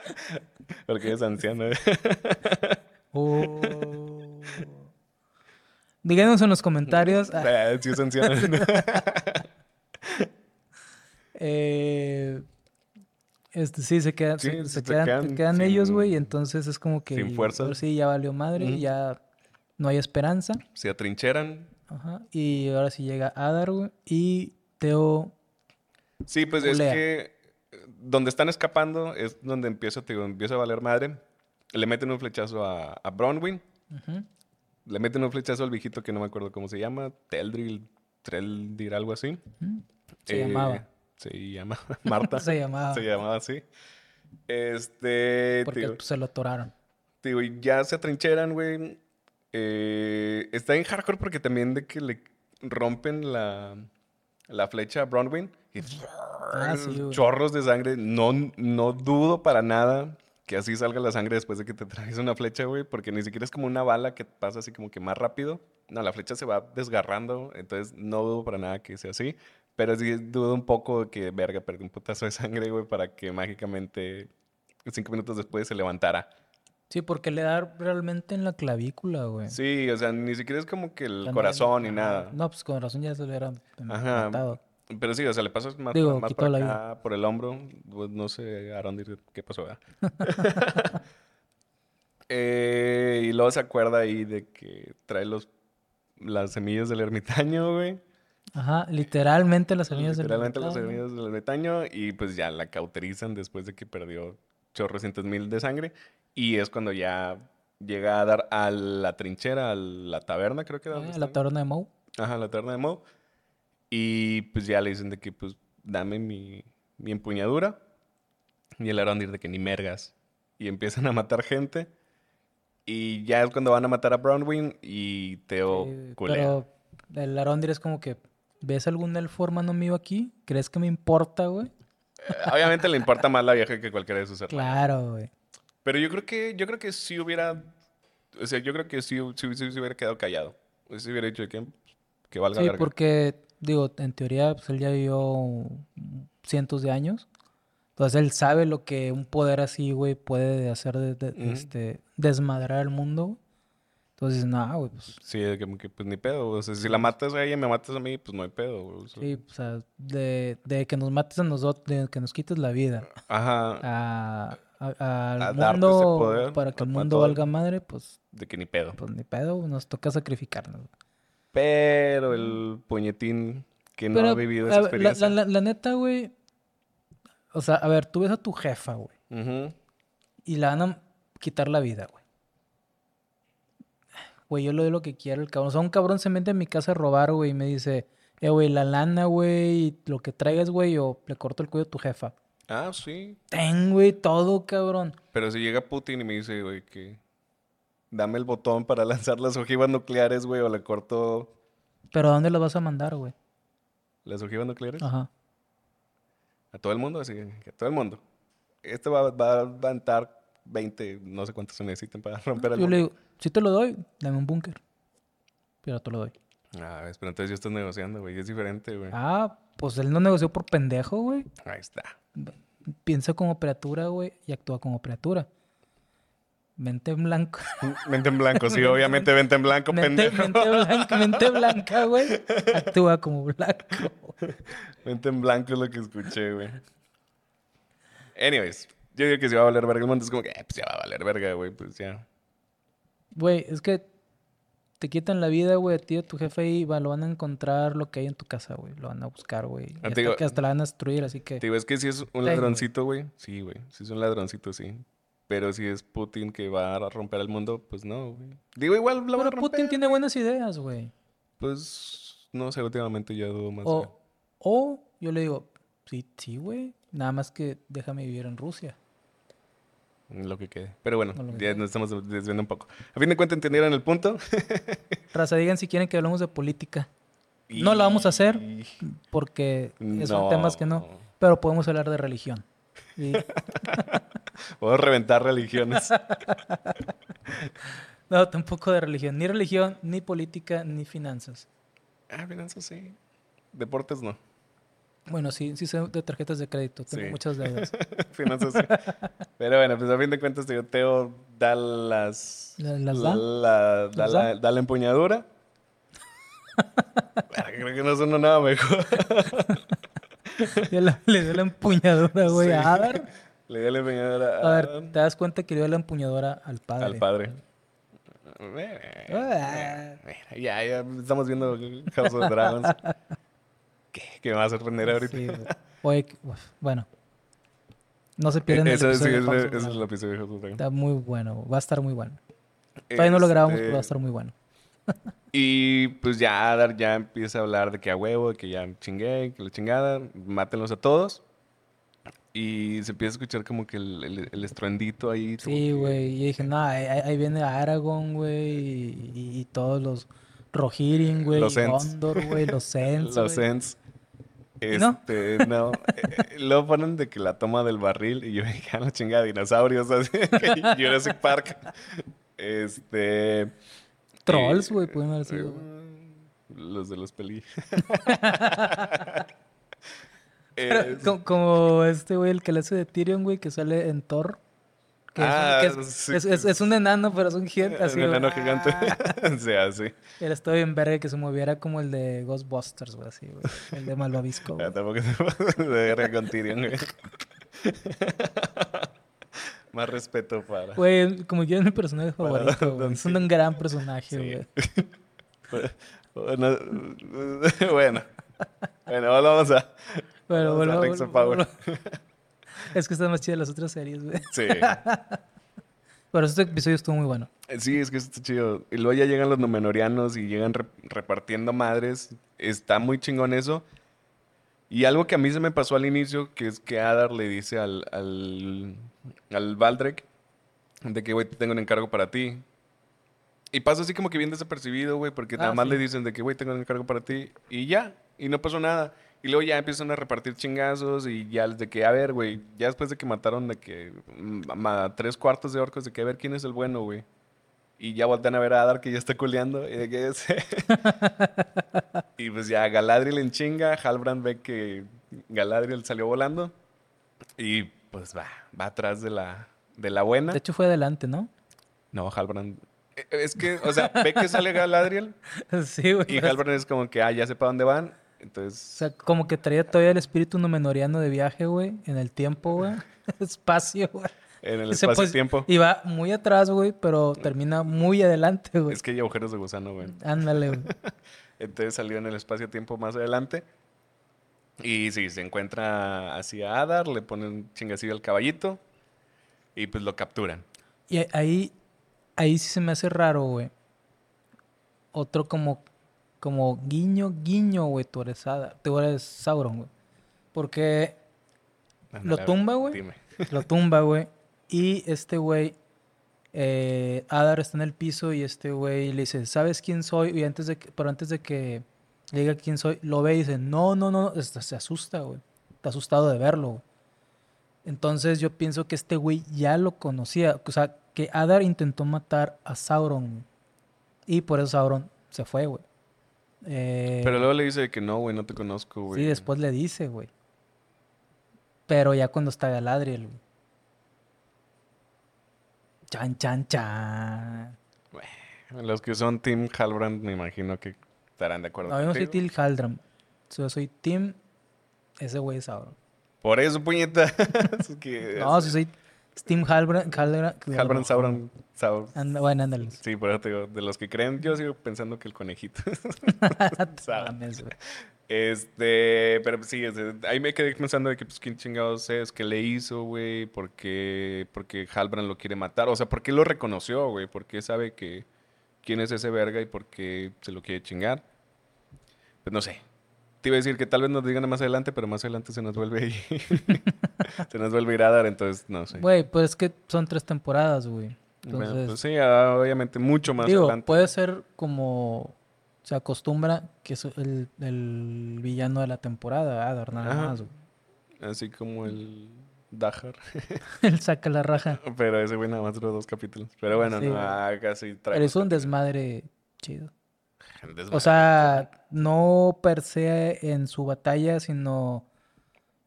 Porque es anciano. Díganos en los comentarios. ah, sí es anciano. eh, este, sí, se, quedan, Sí, se, se se quedan, quedan se quedan ellos, güey. Y entonces es como que. sin fuerzas. ahora sí, ya valió madre. Ya no hay esperanza. se atrincheran. Ajá. Y ahora sí llega Adar, güey. Y Teo. Sí, pues es que eh, donde están escapando es donde empieza, te digo, empieza a valer madre. Le meten un flechazo a, a Bronwyn. Ujú. Le meten un flechazo al viejito que no me acuerdo cómo se llama. Teldril, Treldir, algo así. Se Eh, llamaba. Se llama Marta. Se llamaba. Se llamaba así. Este. Porque se lo atoraron. digo, y ya se atrincheran, güey. Eh, está en hardcore porque también de que le rompen la, la flecha a Bronwyn. Y Ah, sí, chorros de sangre. No, no dudo para nada que así salga la sangre después de que te traes una flecha, güey. Porque ni siquiera es como una bala que pasa así como que más rápido. No, la flecha se va desgarrando. Entonces no dudo para nada que sea así. Pero sí dudo un poco de que, verga, perdí un putazo de sangre, güey, para que mágicamente cinco minutos después se levantara. Sí, porque le da realmente en la clavícula, güey. Sí, o sea, ni siquiera es como que el corazón ni nada. No, pues con razón ya se le hubiera Ajá. matado. Pero sí, o sea, le pasas más, Digo, más por acá, por el hombro. Pues, no sé, Arondir, qué pasó, ¿verdad? Eh, y luego se acuerda ahí de que trae los, las semillas del ermitaño, güey. Ajá, literalmente las semillas del Literalmente las semillas del ermitaño. Y pues ya la cauterizan después de que perdió chorrocientos mil de sangre. Y es cuando ya llega a dar a la trinchera, a la taberna, creo que era. Eh, la taberna de Moe. Ajá, la taberna de Moe. Y pues ya le dicen de que, pues, dame mi, mi empuñadura. Y el Arondir de que ni mergas. Y empiezan a matar gente. Y ya es cuando van a matar a Brownwing y Teo Eh, culea. pero el Arondir es como que, ¿ves algún elfo hermano mío aquí? ¿Crees que me importa, güey? Eh, Obviamente le importa más la vieja que cualquiera de sus hermanos. Claro, güey. Pero yo creo que, yo creo que sí hubiera, o sea, yo creo que sí, sí, sí se hubiera quedado callado. Se hubiera dicho que, que valga Sí, verga. porque, digo, en teoría, pues él ya vivió cientos de años. Entonces él sabe lo que un poder así, güey, puede hacer de, este, desmadrar el mundo. Entonces, nada, güey, pues Sí, que, que, pues ni pedo. O sea, si la matas a ella y me matas a mí, pues no hay pedo. güey. O sea, sí, o sea, de, de que nos mates a nosotros, de que nos quites la vida Ajá, a, a- al A mundo poder para que el mundo valga madre, pues, de que ni pedo. pues ni pedo, nos toca sacrificarnos. Pero el puñetín que no ha vivido esa la, experiencia. la- la- la neta, güey, o sea, a ver, tú ves a tu jefa, güey. Y le van a quitar la vida, güey. Güey, yo le doy lo que quiero el cabrón. O sea, un cabrón se mete en mi casa a robar, güey, y me dice, eh, güey, la lana, güey, y lo que traigas, güey, o le corto el cuello a tu jefa. Ah, sí. Ten, güey, todo, cabrón. Pero si llega Putin y me dice, güey, que dame el botón para lanzar las ojivas nucleares, güey, o le corto Pero ¿a dónde lo vas a mandar, güey? las ojivas nucleares Ajá. a todo el mundo, así que a todo el mundo. Este va, va a levantar 20, no sé cuántos se necesiten para romper el Yo le digo, si te lo doy, dame un búnker. Pero te lo doy. Ah, ves, pero entonces yo estoy negociando, güey, es diferente, güey. Ah, pues él no negoció por pendejo, güey. Ahí está. Piensa como operatura, güey, y actúa como operatura. Mente en blanco. Mente en blanco, sí, obviamente mente en blanco, Mente, pendejo. mente blanca, mente blanca, güey. Actúa como blanco. Mente en blanco es lo que escuché, güey. Anyways, yo digo que si va a valer verga el mundo, es como que, eh, pues ya va a valer verga, güey, pues ya. Güey, es que te quitan la vida, güey, a ti a tu jefe y va, lo van a encontrar lo que hay en tu casa, güey. Lo van a buscar, güey. Ah, hasta, hasta la van a destruir, así que... Te digo, es que si es un ladroncito, güey. Sí, güey. Si es un ladroncito, sí. Pero si es Putin que va a romper el mundo, pues no, güey. Digo, igual la van a Pero romper. Putin tiene buenas ideas, güey. Pues, no sé, últimamente ya dudo más. O, o yo le digo, sí, sí, güey. Nada más que déjame vivir en Rusia. Lo que quede. Pero bueno, ya quede. nos estamos desviando un poco. A fin de cuentas, ¿entendieron el punto? Raza, digan si quieren que hablemos de política. No lo vamos a hacer. Porque No. son temas que no. Pero podemos hablar de religión. Y- Puedo reventar religiones. no, tampoco de religión. Ni religión, ni política, ni finanzas. ah, finanzas sí. Deportes no. Bueno, sí, sí sé de tarjetas de crédito. Tengo Sí. muchas deudas. finanzas sí. Pero bueno, pues a fin de cuentas, Teo da las. ¿La- las da? la- da, ¿Las la, da? da la empuñadura. Creo que no sonó nada mejor. Ya la- le dio la empuñadura, güey. Sí. A ver. Le dio la empuñadura A ver, te das cuenta que le dio la empuñadura al padre. al padre. Ah. Mira, Ya, ya estamos viendo House of Dragons. ¿Qué? ¿Qué me va a sorprender ahorita? Sí. Oye, bueno. No se pierden el Ese sí, ese- es el episodio de House of Dragons. Está muy bueno. Va a estar muy bueno. Todavía no lo grabamos, pero va a Este, estar muy bueno. Y pues ya Adar ya empieza a hablar de que a huevo, de que ya chingué, que la chingada, mátenlos a todos. Y se empieza a escuchar como que el, el, el estruendito ahí. Sí, güey. Y dije, no, ahí, ahí- viene Aragorn, güey. Y, y- y todos los Rohirrim, güey. Los. Gondor, güey. Los Ents. Los. Ents. ¿Y no? Este, no. Eh, luego ponen de que la toma del barril y yo dije, "Ah, la chingada, dinosaurios, así, que Jurassic Park. Este. Trolls, güey, pueden haber sido. eh, Los de los peli. Pero como, este güey, el que le hace de Tyrion, güey, que sale en Thor. Que, es un- Ah, que es, sí. es- un enano, pero es un gigante. Así, un güey. enano gigante. Ah. o sea, sí. Él estaba bien verga que se moviera como el de Ghostbusters, güey, así, güey. El de Malvavisco, güey. Ah, tampoco se puede de guerra con Tyrion, güey. Más respeto para. Güey, como que es mi personaje favorito, Don. Es un gran personaje, Sí. güey. Bueno, bueno. Bueno, ahora vamos a. Bueno, vamos a bueno, Rings of bueno, Power. bueno. Es que están más chidas las otras series, güey. Sí. Pero este episodio estuvo muy bueno. Sí, es que está chido. Y luego ya llegan los Númenóreanos y llegan rep- repartiendo madres. Está muy chingón eso. Y algo que a mí se me pasó al inicio, que es que Adar le dice al, al, al Baldrek de que, güey, tengo un encargo para ti. Y pasa así como que bien desapercibido, güey, porque Ah, nada más sí. le dicen de que, güey, tengo un encargo para ti. Y ya, y no pasó nada. Y luego ya empiezan a repartir chingazos y ya de que, a ver, güey, ya después de que mataron de que mm, a tres cuartos de orcos, de que a ver quién es el bueno, güey. Y ya voltean a ver a Adar que ya está culeando. Y, de que es... y pues ya Galadriel en chinga, Halbrand ve que Galadriel salió volando. Y pues va, va atrás de la, de la buena. De hecho fue adelante, ¿no? No, Halbrand. eh, Es que, o sea, ve que sale Galadriel sí, güey. y Halbrand es como que, ah, ya sé para dónde van. Entonces, O sea, como que traía todavía el espíritu numenoriano de viaje, güey, en el tiempo, güey. Espacio, güey. en el pos- espacio-tiempo. Y va muy atrás, güey, pero termina muy adelante, güey. Es que hay agujeros de gusano, güey. Ándale, güey. Entonces salió en el espacio-tiempo más adelante. Y sí, se encuentra así a Adar, le ponen chingacillo al caballito y pues lo capturan. Y ahí, ahí sí se me hace raro, güey. Otro como, como guiño, guiño, güey, tú eres Adar, tú eres Sauron, güey. Porque Lo tumba, güey. Lo tumba, güey. Y este güey, eh, Adar está en el piso y este güey le dice, ¿sabes quién soy? Y antes de que, pero antes de que le diga quién soy, lo ve y dice, no, no, no, Este, se asusta, güey. Está asustado de verlo, güey. Entonces yo pienso que este güey ya lo conocía. O sea, que Adar intentó matar a Sauron. Y por eso Sauron se fue, güey. Eh, Pero luego le dice que no, güey, no te conozco, güey. Sí, después le dice, güey. Pero ya cuando está Galadriel, güey. Chan, chan, chan. Los que son Team Halbrand me imagino que estarán de acuerdo No, yo no soy contigo. Til Haldram. Yo soy Tim. Ese güey es Sauron. Por eso, puñeta. Es que No, si soy Tim Halbrand. Halbrand, Sauron, Sauron. Anda, bueno, ándale. Sí, por eso te digo, de los que creen, yo sigo pensando que el conejito. Mames. Este, pero pues sí, ahí me quedé pensando de que, pues, quién chingados es, qué le hizo, güey, por qué, por qué Halbrand lo quiere matar, o sea, por qué lo reconoció, güey, por qué sabe que quién es ese verga y por qué se lo quiere chingar. Pues no sé. Te iba a decir que tal vez nos digan más adelante, pero más adelante se nos vuelve a ir. se nos vuelve a ir a dar, entonces no sé. Güey, pues es que son tres temporadas, güey. Bueno, Entonces, pues sí, ah, obviamente mucho más digo, adelante. puede ser como se acostumbra que es el, el villano de la temporada, Adar, nada Ajá. más. güey. Así como el Dajar. Él saca la raja. Pero ese güey nada más duró dos capítulos. Pero bueno, Sí, no, ah, casi trae Pero es un desmadre chido. O sea, no per se en su batalla, sino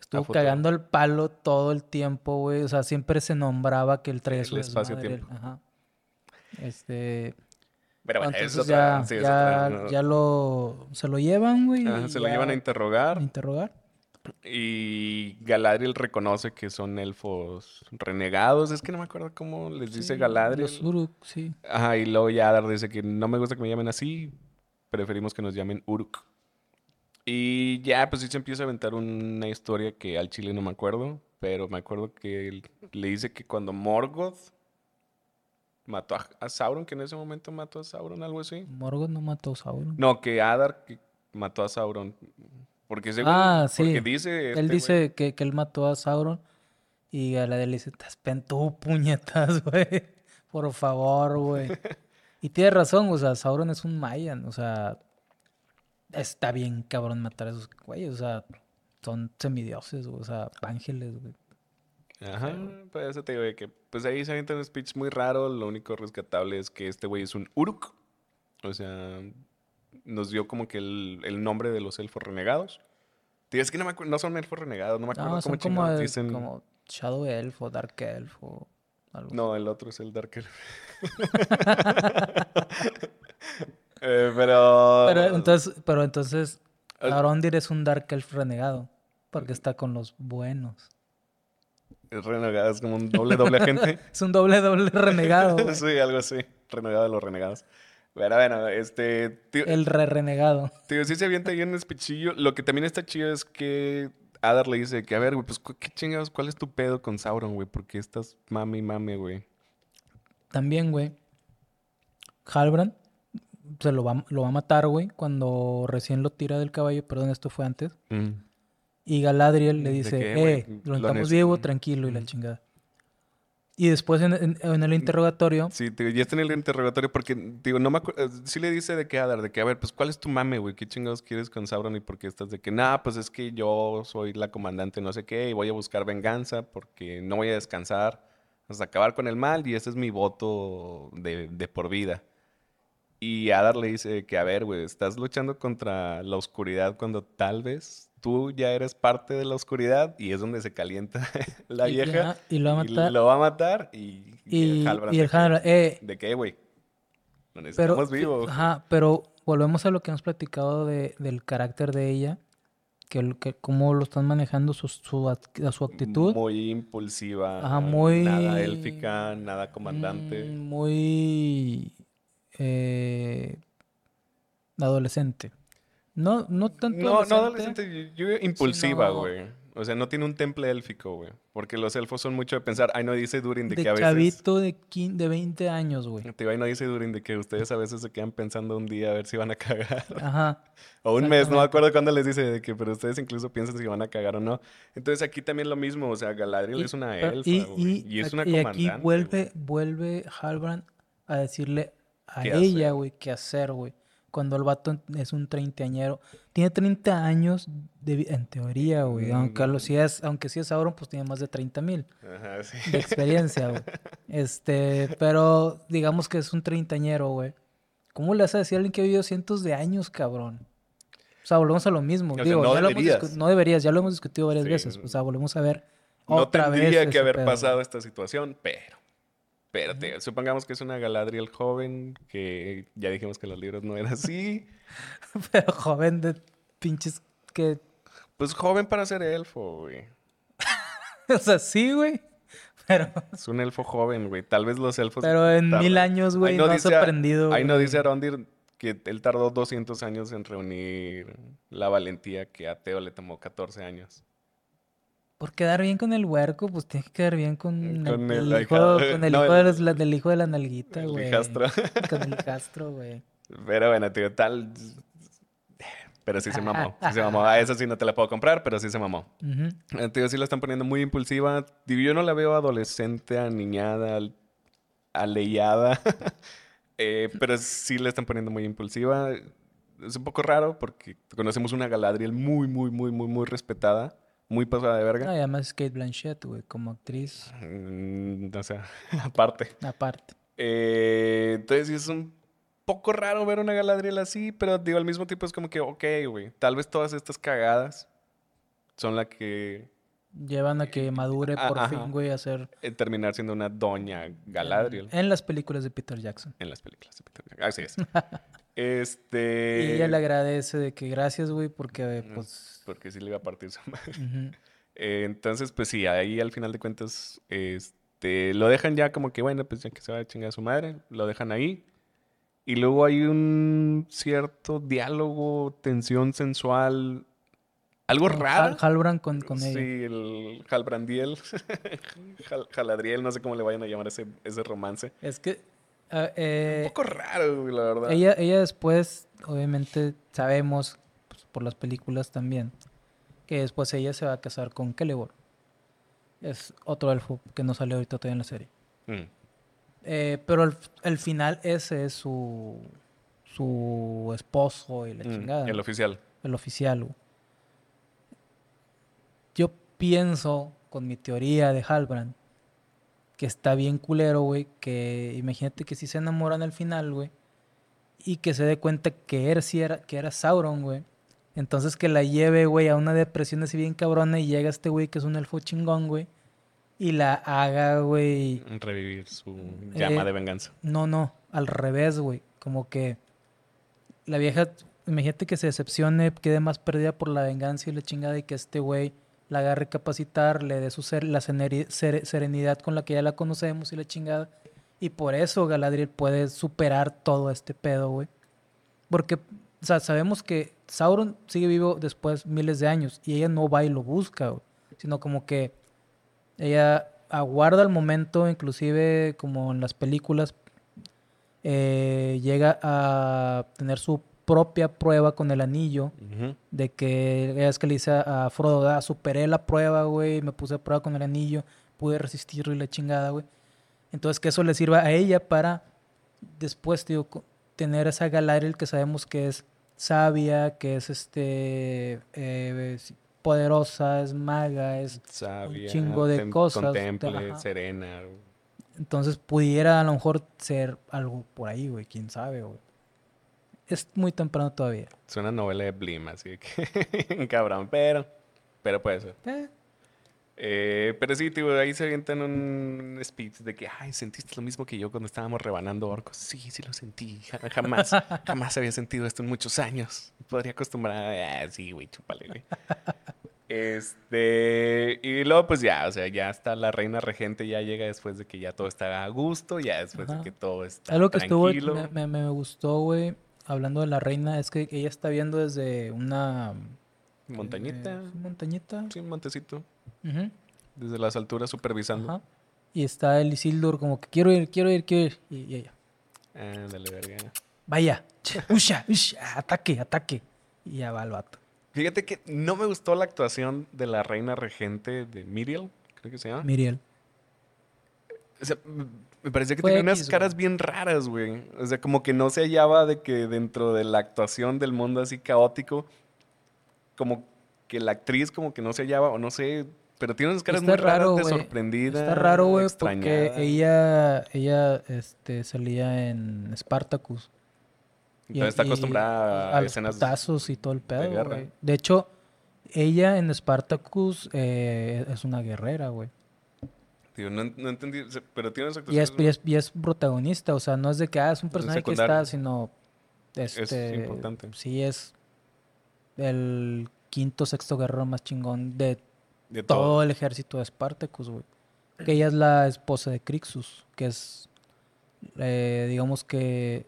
estuvo cagando el palo todo el tiempo, güey. O sea, siempre se nombraba que él traía El su desmadre. espacio-tiempo. Ajá. Este, Pero bueno, es entonces otra- ya, sí, es ya, otra- no. ya lo se lo llevan, güey. Ajá, y se lo llevan a interrogar a interrogar. Y Galadriel reconoce que son elfos renegados. Es que no me acuerdo cómo les dice Sí, Galadriel. Los Uruk, sí. Ajá, y luego ya Adar dice que no me gusta que me llamen así, preferimos que nos llamen Uruk. Y ya, pues sí se empieza a aventar una historia que al chile no me acuerdo, pero me acuerdo que le dice que cuando Morgoth mató a, a Sauron, que en ese momento mató a Sauron, algo así. Morgoth no mató a Sauron. No, que Adar que mató a Sauron. Porque según, Ah, sí. porque dice este él güey- dice que, que él mató a Sauron y Galadriel le dice, estás tú, puñetas, güey. Por favor, güey. y tiene razón, o sea, Sauron es un Mayan, o sea, está bien cabrón matar a esos güeyes, o sea, son semidioses, güey, o sea, ángeles, güey. Ajá, pues eso te digo de que pues ahí se avienta un speech muy raro, lo único rescatable es que este güey es un Uruk, o sea, nos dio como que el, el nombre de los elfos renegados. Tío, es que no me no son elfos renegados, no me acuerdo No, cómo como, el- dicen. como Shadow Elf o Dark Elf o algo No, el otro es el Dark Elf. Eh, pero... Pero entonces, pero entonces. Arondir es un Dark Elf renegado, porque está con los buenos. Es renegado, es como un doble doble agente. Es un doble, doble renegado. sí, algo así. Renegado de los renegados. Pero bueno, este... tío, El re renegado. Tío, sí se avienta bien el speechillo. Lo que también está chido es que Adar le dice que, a ver, güey, pues, ¿qué chingados? ¿Cuál es tu pedo con Sauron, güey? ¿Por qué estás mame y mame, güey? También, güey. Halbrand se lo va, lo va a matar, güey, cuando recién lo tira del caballo. Perdón, esto fue antes. Y Galadriel le ¿De dice, qué, eh, lo estamos vivo, Ujú. tranquilo, y la chingada. Y después en, en- en el interrogatorio, Sí, ya está en el interrogatorio porque, digo, no me acuerdo, sí le dice de qué Adar, de que, a ver, pues, ¿cuál es tu mame, güey? ¿Qué chingados quieres con Sauron y por qué estás de que, nah, pues es que yo soy la comandante no sé qué y voy a buscar venganza porque no voy a descansar hasta acabar con el mal y ese es mi voto de, de por vida. Y Adar le dice que, a ver, güey, estás luchando contra la oscuridad cuando tal vez tú ya eres parte de la oscuridad y es donde se calienta la Y- vieja. y lo va a matar. lo va a matar y, y, y el Halbrand, eh, ¿De qué, güey? Pero, necesitamos vivo. ajá, pero volvemos a lo que hemos platicado de, del carácter de ella, que, el- que cómo lo están manejando su, su, su actitud. Muy impulsiva. Ajá, muy- Nada élfica, nada comandante. Mm, muy eh, adolescente. No, no tanto no, no adolescente. yo, yo- impulsiva, sino- güey. O sea, no tiene un temple élfico, güey. Porque los elfos son mucho de pensar. Ay, no dice Durin de, De que a veces. chavito de, quin- de 20 años, güey. Ay, no dice Durin de que ustedes a veces se quedan pensando un día a ver si van a cagar. Ajá. O un mes, no me acuerdo cuándo les dice de que, pero ustedes incluso piensan si van a cagar o no. Entonces aquí también lo mismo, o sea, Galadriel Y- es una elfa, y, y y, es aquí- una y comandante. aquí vuelve, vuelve Halbrand a decirle a ¿Qué ella, güey, qué hacer, güey. Cuando el vato es un treintañero. Tiene 30 años de en teoría, güey. Aunque, lo, Mm. si es, aunque sí es Sauron, pues tiene más de 30 mil sí. de experiencia, güey. Este, pero digamos que es un treintañero, güey. ¿Cómo le vas a decir a alguien que ha vivido cientos de años, cabrón? O sea, volvemos a lo mismo. O Digo, no ya lo hemos deberías. no deberías, ya lo hemos discutido varias Sí. veces. O sea, volvemos a ver No otra vez tendría que haber pedo. pasado esta situación, pero. Espérate, supongamos que es una Galadriel joven, que ya dijimos que los libros no eran así. Pero joven de pinches que... Pues joven para ser elfo, güey. O sea, sí, güey. Pero, Es un elfo joven, güey. Tal vez los elfos. pero en tardan. mil años, güey, Ahí no, has aprendido. Ahí no dice Arondir que él tardó 200 años en reunir la valentía que a Teo le tomó 14 años. Por quedar bien con el huerco, pues tiene que quedar bien con, Con el, el hijo, con el no, hijo el- de los- la- del hijo de la nalguita, El güey. hijastro. Con el hijastro, güey. Pero bueno, tío, tal. Pero sí se mamó. Sí se mamó. A esa sí no te la puedo comprar, pero sí se mamó. Ujú. Eh, Tío, sí la están poniendo muy impulsiva. Digo, yo no la veo adolescente, aniñada, al- aleada. Eh, pero sí la están poniendo muy impulsiva. Es un poco raro porque conocemos una Galadriel muy, muy, muy, muy, muy respetada. Muy pasada de No, y verga. además Kate Blanchett, güey, como actriz Mm, o sea, aparte. aparte. Eh, entonces sí es un poco raro ver una Galadriel así, pero digo, al mismo tiempo es como que, ok, güey, tal vez todas estas cagadas son las que Llevan a que madure Ah, por ajá. fin, güey, a ser... terminar siendo una doña Galadriel En las películas de Peter Jackson. en las películas de Peter Jackson. Así es. este... Y ella le agradece de que gracias, güey, porque, Mm. pues... Porque sí le iba a partir su madre. Eh, entonces, pues sí, ahí al final de cuentas, este, lo dejan ya como que, bueno, pues ya que se va a chingar a su madre, lo dejan ahí. Y luego hay un cierto diálogo, tensión sensual, algo Con raro. Hal- Halbrand con, con sí, ella. el Halbrandiel, Hal- Jaladriel, no sé cómo le vayan a llamar ese, ese romance. Es que... ah, eh, Un poco raro, la verdad. ella, ella después, obviamente, sabemos, pues, por las películas también, que después ella se va a casar con Celeborn. Es otro elfo que no sale ahorita todavía en la serie. Mm. Eh, pero al, al final ese es su, su esposo y la Mm, chingada. El ¿no? oficial. el oficial. güey. Yo pienso, con mi teoría de Halbrand, que está bien culero, güey, que imagínate que si se enamoran al final, güey, y que se dé cuenta que era, sí era, que era Sauron, güey. Entonces que la lleve, güey, a una depresión así bien cabrona y llega este güey que es un elfo chingón, güey, y la haga, güey, Revivir su llama Eh, de venganza. no, no, al revés, güey. Como que la vieja, imagínate que se decepcione, quede más perdida por la venganza y la chingada y que este güey la haga recapacitar, le dé su ser, la serenidad con la que ya la conocemos y la chingada. Y por eso Galadriel puede superar todo este pedo, güey. Porque, sabemos que Sauron sigue vivo después miles de años y ella no va y lo busca. Sino como que ella aguarda el momento, inclusive como en las películas, eh, llega a tener su propia prueba con el anillo, de que es que le dice a Frodo, ah, superé la prueba, güey, me puse a prueba con el anillo, pude resistirlo y la chingada, güey. Entonces que eso le sirva a ella para después, co- tener esa Galadriel que sabemos que es sabia, que es este eh, poderosa, es maga, es Sabia, chingo de cosas, Contemple, serena. entonces pudiera a lo mejor ser algo por ahí, güey, quién sabe, güey. Es muy temprano todavía. Es una novela de Blim, así que cabrón, pero, pero puede ser. Eh, Eh, pero sí, tío, ahí se avientan un speech de que, ay, ¿sentiste lo mismo que yo cuando estábamos rebanando orcos? Sí, sí lo sentí. Ja- Jamás, jamás había sentido esto en muchos años. Podría acostumbrar. Ah, sí, güey, chúpale, güey. Este, y luego pues ya, o sea, ya está la reina regente, ya llega después de que ya todo está a gusto, ya después Ajá. de que todo está Algo que estuvo, tranquilo. me, me- me gustó, güey, hablando de la reina, es que ella está viendo desde una... Montañita, eh, montañita. sí, un montecito, desde las alturas supervisando. ajá. Y está el Isildur como que quiero ir, quiero ir, quiero ir. Y, y ella, Ándale, verga. vaya, usha, usha, ataque, ataque. Y ya va el vato. Fíjate que no me gustó la actuación de la reina regente de Miriel, creo que se llama. Miriel. O sea, me parecía que tenía unas caras güey. bien raras, güey. O sea, como que no se hallaba de que dentro de la actuación del mundo así caótico, como que la actriz como que no se hallaba, o no sé, pero tiene unas caras Está muy raras raro, de güey. sorprendida. Está raro, güey, porque ella, ella este, salía en Spartacus. Y- Entonces está y acostumbrada a, a los escenas putazos y todo el pedo, güey. De hecho, ella en Spartacus eh, es una guerrera, güey. Tío, no, no entendí, pero tiene Y es, y, es, y es protagonista, o sea, no es de que ah, es un personaje que está, sino este, importante. Sí, es el quinto, sexto guerrero más chingón de de todo, todo. el ejército de Spartacus, güey. Que ella es la esposa de Crixus, que es, eh, digamos que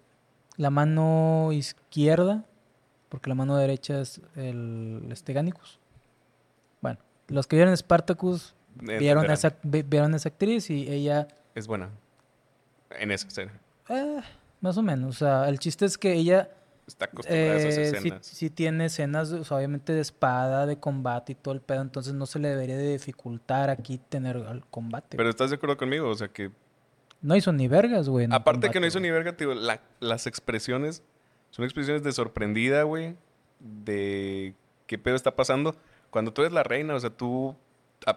la mano izquierda, porque la mano derecha es el Steganicus. Bueno, los que vieron Spartacus vieron Entenderán. esa, vi- vieron esa actriz y ella Es buena. En esa escena. Eh, más o menos. O sea, el chiste es que ella Está acostumbrada a esas eh, sí, escenas. sí tiene escenas, o sea, obviamente, de espada, de combate y todo el pedo. Entonces no se le debería de dificultar aquí tener el combate. Pero estás de acuerdo conmigo, o sea que no hizo ni vergas, güey. aparte que no combate, hizo güey. ni verga, tío, la- las expresiones son expresiones de sorprendida, güey, de qué pedo está pasando. Cuando tú eres la reina, o sea, tú a-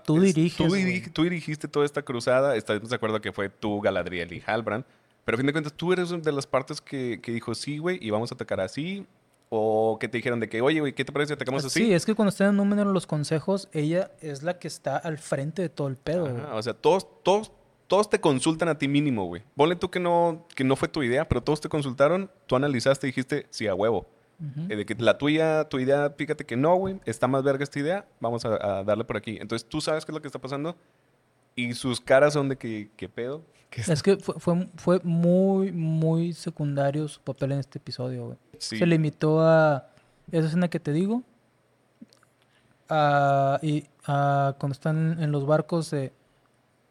Tú es- diriges, tú, tú dirigiste toda esta cruzada, estamos de acuerdo que fue tú, Galadriel y Halbrand, pero a fin de cuentas tú eres de las partes que, que dijo sí, güey, y vamos a atacar así, o que te dijeron de que, oye, güey, ¿qué te parece si atacamos así? Sí, es que cuando están en número los consejos, ella es la que está al frente de todo el pedo. Ajá, o sea, todos, todos, todos te consultan a ti mínimo, güey. Ponle tú que no, que no fue tu idea, pero todos te consultaron, tú analizaste y dijiste, sí, a huevo. Ujú. Eh, de que la tuya, tu idea, fíjate que no, güey, está más verga esta idea, vamos a, a darle por aquí. Entonces tú sabes qué es lo que está pasando y sus caras son de que, ¿qué pedo? ¿Qué es- que fue, fue, fue muy, muy secundario su papel en este episodio, güey. Sí. Se limitó a esa escena que te digo. A, y a cuando están en los barcos. eh,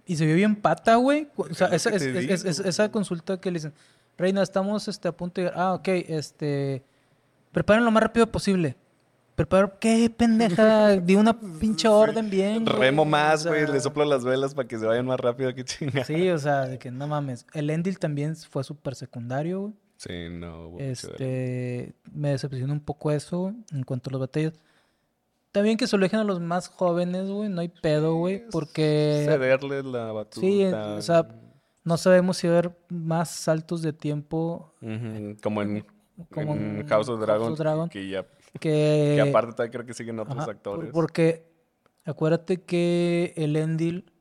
y se vio bien pata, güey. O sea, esa, es- te es- es- es- digo, esa consulta que le dicen, Reina, estamos este, a punto de... Ah, ok, este... Preparen lo más rápido posible. Preparar... ¿Qué pendeja? Di una pinche orden bien. güey, Remo más, güey, sea, le soplo las velas para que se vayan más rápido que chinga. Sí, o sea, de que no mames. El Endil también fue súper secundario, güey. Sí, no. de- Este, me decepcionó un poco eso, güey, en cuanto a las batallas. También que se lo dejen a los más jóvenes, güey, no hay pedo, güey, porque Cederle la batuta. Sí, o sea, no sabemos si va a haber más saltos de tiempo Como en, como en House of Dragon, Dragon, que ya que, Que aparte todavía creo que siguen otros ajá, actores. porque acuérdate que el Endil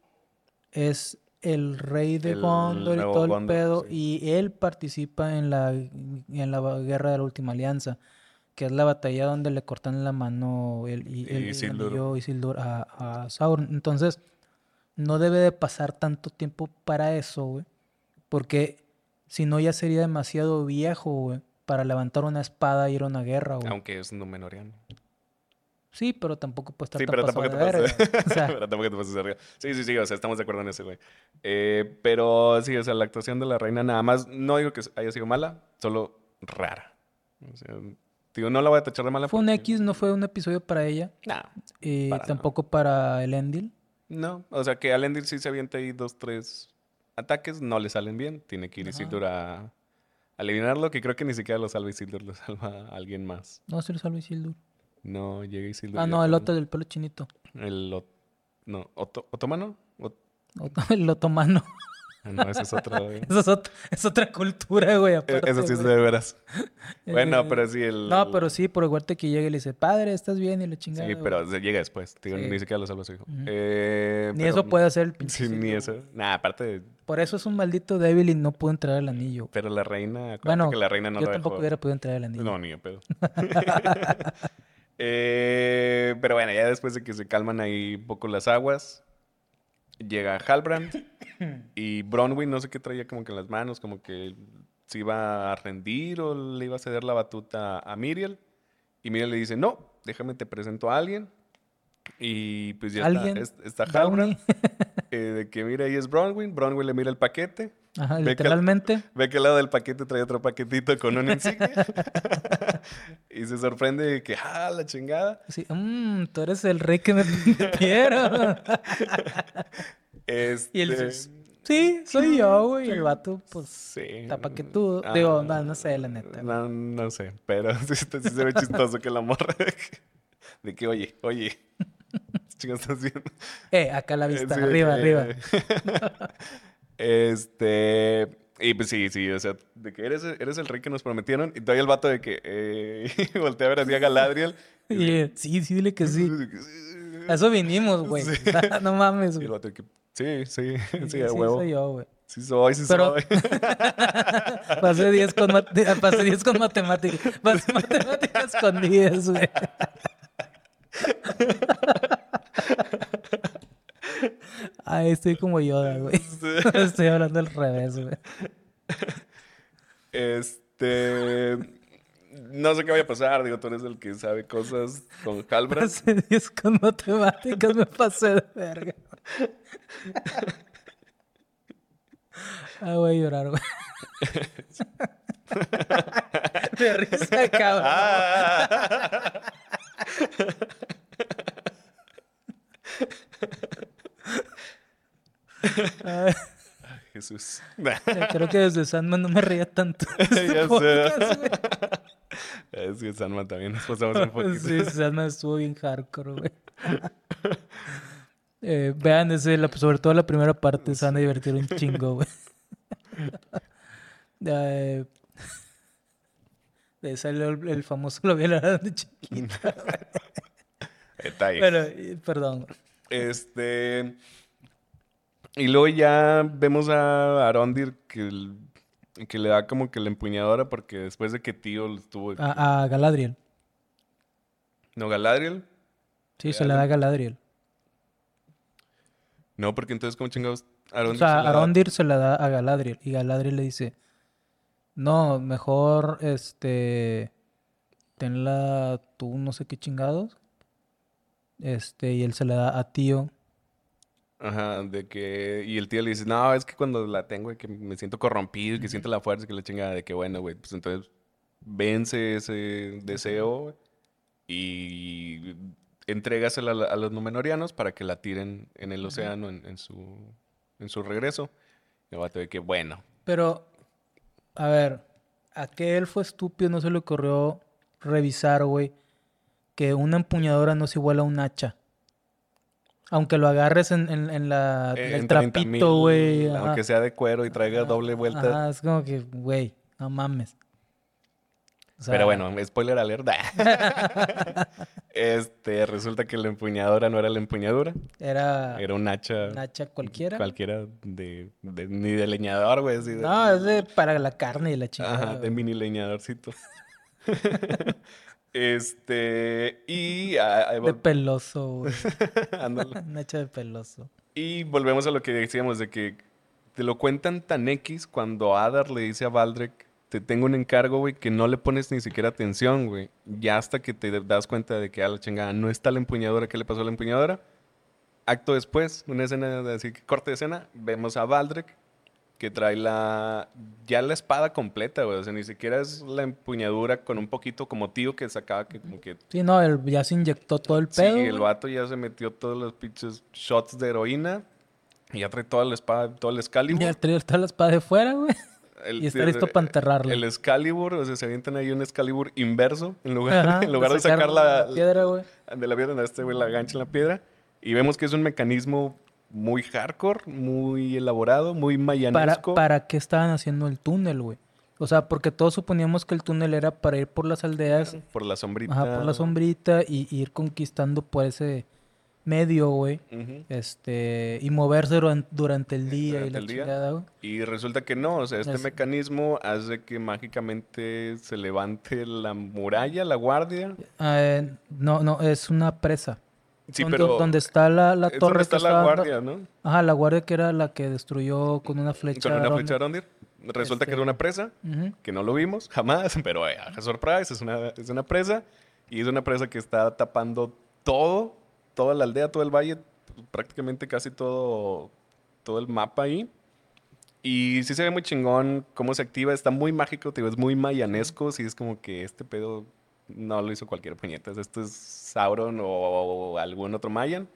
es el rey de El Gondor y todo el pedo, sí. y él participa en la, en la guerra de la última alianza, que es la batalla donde le cortan la mano el, y, el, el Isildur. anillo Isildur a, a Sauron. Entonces, no debe de pasar tanto tiempo para eso, güey, porque si no ya sería demasiado viejo, güey, para levantar una espada e ir a una guerra, güey. Aunque es Númenoriano. Sí, pero tampoco puede estar Sí, tan pero tampoco te de pases. verga. O sea, pero tampoco te pases verga. Sí, sí, sí, o sea, estamos de acuerdo en eso, güey. Eh, pero sí, o sea, la actuación de la reina nada más, no digo que haya sido mala, solo rara. O sea, digo, no la voy a tachar de mala. fue un X, no fue un episodio para ella. No, Y Para no. tampoco para el Endil. no. O sea, que Alendil sí se avienta ahí dos, tres ataques no le salen bien. Tiene que ir. Isildur a eliminarlo, que creo que ni siquiera lo salva Isildur, lo salva alguien más. No, se lo salva Isildur. No, llega Isildur. Ah, no, el otro del pelo chinito. El ot- no, oto- otomano. Ot- Ot- El otomano. no, ese es güey. Eso es, ot- es otra cultura, güey. E- aparte, Eso sí es de veras. Bueno, Eh, pero sí el... No, pero sí, por igual que llega y le dice, padre, ¿estás bien? Y le chingada. Sí, pero llega después. Digo, Sí. Ni siquiera lo salva su hijo. Eh, Ni pero- eso puede hacer el pinche. Sí, ni eso. Nah, aparte, de- Por eso es un maldito débil y no pudo entrar al anillo. pero la reina, acuérdate Bueno, que la reina no yo lo tampoco dejó. hubiera podido entrar al anillo. No, ni a pedo. Eh, pero bueno, ya después de que se calman ahí un poco las aguas, llega Halbrand y Bronwyn, no sé qué traía como que en las manos, como que se iba a rendir o le iba a ceder la batuta a Miriel. Y Miriel le dice, no, déjame te presento a alguien. Y pues ya ¿Alguien? está, es- está. Halbrand, eh, de que mira, ahí es Bronwyn. Bronwyn le mira el paquete. Ajá, Ve que- literalmente. Ve que al lado del paquete trae otro paquetito con una insignia. y se sorprende de que, ah, la chingada. Sí, "Mm, tú eres el rey que me quiero. Este... y él dice, sí, soy yo, güey. Y el vato, pues, Sí. está paquetudo. Ah, Digo, no, no sé, la neta. No, no sé, pero sí, sí se ve chistoso que la morra de que, oye, oye, ¿qué chingados estás haciendo? Eh, acá la vista, Sí, arriba, que- arriba. este. Y pues sí, sí, o sea, de que eres, eres el rey que nos prometieron. Y todavía el vato de que eh, voltea a ver así a Galadriel. Y eh, sí, sí, dile que sí. A eso vinimos, güey. Sí. no mames, güey. sí, sí, sí, Sí, huevo. soy yo, güey. Sí soy, sí Pero- soy. Pasé 10 con, mat- pasé 10 con matemáticas. Pasé matemáticas con 10, güey. Ay, estoy como Yoda, güey. Estoy hablando al revés, güey. Este. No sé qué vaya a pasar, digo, tú eres el que sabe cosas con Halbrand. Pasé 10 con matemáticas, me pasé de verga. Ah, voy a llorar, güey. De risa, cabrón. Ah. Ay, Jesús. creo que desde Sandman no me reía tanto. este Ya sé. podcast, güey. Es que Sandman también nos pasamos un poquito. Sí, Sandman estuvo bien hardcore, güey. Eh, vean ese, la- sobre todo la primera parte, se van a divertir un chingo, güey. Eh, ahí salió el, el famoso lo violaron de chiquito. Detalle. Eh, perdón. Este. Y luego ya vemos a Arondir que, que le da como que la empuñadora porque después de que tío estuvo. A, a Galadriel. ¿No, Galadriel? Sí, se le da a Galadriel. No, porque entonces, ¿cómo chingados? O Arondir sea, se da? Arondir se la da a Galadriel y Galadriel le dice, no, mejor, este, tenla tú no sé qué chingados. Este, y él se la da a Tío. Ajá, de que. Y el tío le dice, no, es que cuando la tengo, que me siento corrompido y que siento la fuerza y que la chingada, de que bueno, güey, pues entonces vence ese deseo y entrégasela a, los Númenóreanos para que la tiren en el océano en, en su, en su regreso. Y el vato de que, bueno, Pero, a ver, ¿a qué elfo estúpido no se le ocurrió revisar, güey, que una empuñadora no es igual a un hacha? Aunque lo agarres en, en, en la, eh, el en 30,000, trapito, güey. Aunque sea de cuero y traiga doble vuelta. Ajá, es como que, güey, no mames. O sea, Pero bueno, spoiler alert. este, resulta que la empuñadora no era la empuñadura, Era era un hacha. un hacha cualquiera. Cualquiera de, de- ni de leñador, güey. así de- No, es de para la carne y la chingada. Ajá, de mini leñadorcito. este, y, ah, De peloso, güey. Un hacha de peloso. Y volvemos a lo que decíamos, de que te lo cuentan tan X cuando Adar le dice a Baldrek, te tengo un encargo, güey, que no le pones ni siquiera atención, güey. Ya hasta que te das cuenta de que a la chingada no está la empuñadora, ¿qué le pasó a la empuñadora? Acto después, una escena, de así que corte de escena, vemos a Baldrek que trae la ya la espada completa, güey. O sea, ni siquiera es la empuñadura con un poquito como tío que sacaba que como que Sí, no, él ya se inyectó todo el Sí, pedo. el güey. vato ya se metió todos los pinches shots de heroína. Y ya trae toda la espada, todo el Excalibur. Ya trae toda la espada de fuera, güey. El- Y está listo para enterrarla. El Excalibur, o sea, se avientan ahí un Excalibur inverso. En lugar, Ajá, en lugar de sacar la, piedra, güey. de la piedra, este güey la gancha en la piedra. Y vemos que es un mecanismo muy hardcore, muy elaborado, muy ¿Para, mayanesco. ¿Para qué estaban haciendo el túnel, güey? O sea, porque todos suponíamos que el túnel era para ir por las aldeas, Por la sombrita. ajá, por la sombrita y, y ir conquistando por ese medio, güey. Ujú. Este, y moverse duran- durante el día y Durante la el día. chingada, güey. Y resulta que no, o sea, este Es- mecanismo hace que mágicamente se levante la muralla, la guardia. Eh, no, no, es una presa. Sí, Donde- pero Donde está la, la torre donde está que la estaba- guardia, ¿no? Ajá, la guardia que era la que destruyó con una flecha. Con una flecha de Rondir. Resulta que Este- era una presa, Ujú. que no lo vimos jamás, pero eh, surprise, es una, es una presa. Y es una presa que está tapando todo, toda la aldea, todo el valle, prácticamente casi todo, todo el mapa ahí. Y sí se ve muy chingón cómo se activa, está muy mágico, te digo, es muy mayanesco, sí es como que este pedo no lo hizo cualquier puñeta, esto es Sauron o, algún otro mayan.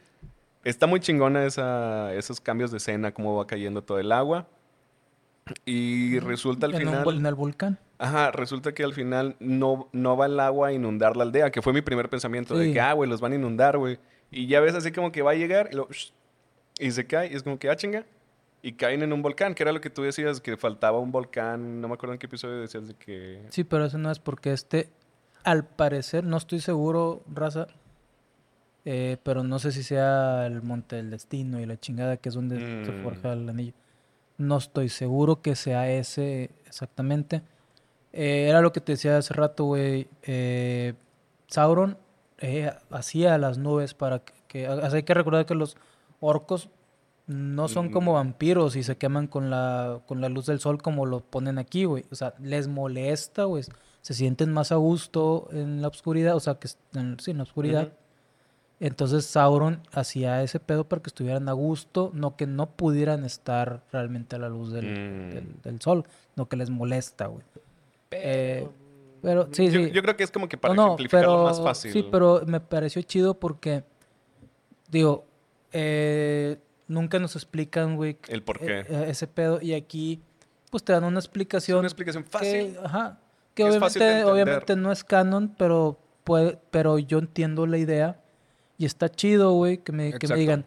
Está muy chingona esa, esos cambios de escena, cómo va cayendo todo el agua. Y resulta al en, un final... vol- en el volcán. Ajá, resulta que al final no, no va el agua a inundar la aldea, que fue mi primer pensamiento, de Sí. que, ah, güey, los van a inundar, güey. Y ya ves así como que va a llegar y, lo- y se cae, y es como que, ah, chinga. Y caen en un volcán, que era lo que tú decías, que faltaba un volcán, no me acuerdo en qué episodio decías de que... Sí, pero eso no es porque este, al parecer, no estoy seguro, raza, eh, pero no sé si sea el Monte del Destino y la chingada que es donde se Mm. forja el anillo. No estoy seguro que sea ese exactamente. Eh, era lo que te decía hace rato, güey. eh, Sauron eh, hacía las nubes para que... hay que recordar que los orcos no son Mm. como vampiros y se queman con la, con la luz del sol como lo ponen aquí, güey. O sea, les molesta, güey. Se sienten más a gusto en la oscuridad, o sea, que en, sí, en la oscuridad. Entonces Sauron hacía ese pedo para que estuvieran a gusto, no que no pudieran estar realmente a la luz del, Mm. del- del sol, no que les molesta, güey. Eh, pero sí, yo, sí. yo creo que es como que para No, más fácil. Sí, pero me pareció chido porque, digo, eh, nunca nos explican, güey, El por qué. eh, eh, ese pedo. Y aquí, pues te dan una es explicación. una explicación fácil. Que, ajá, que que es obviamente, obviamente no es canon, pero, puede, pero yo entiendo la idea. Y está chido, güey, que me, que me digan,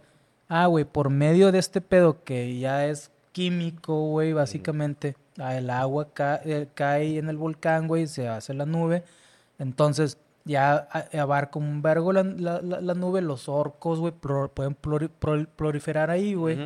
ah, güey, por medio de este pedo que ya es químico, güey, básicamente, ah, el agua ca- eh, cae en el volcán, güey, se hace la nube. Entonces, ya a- abarca un vergo la, la- la- nube, los orcos, güey, pueden proliferar ahí, güey.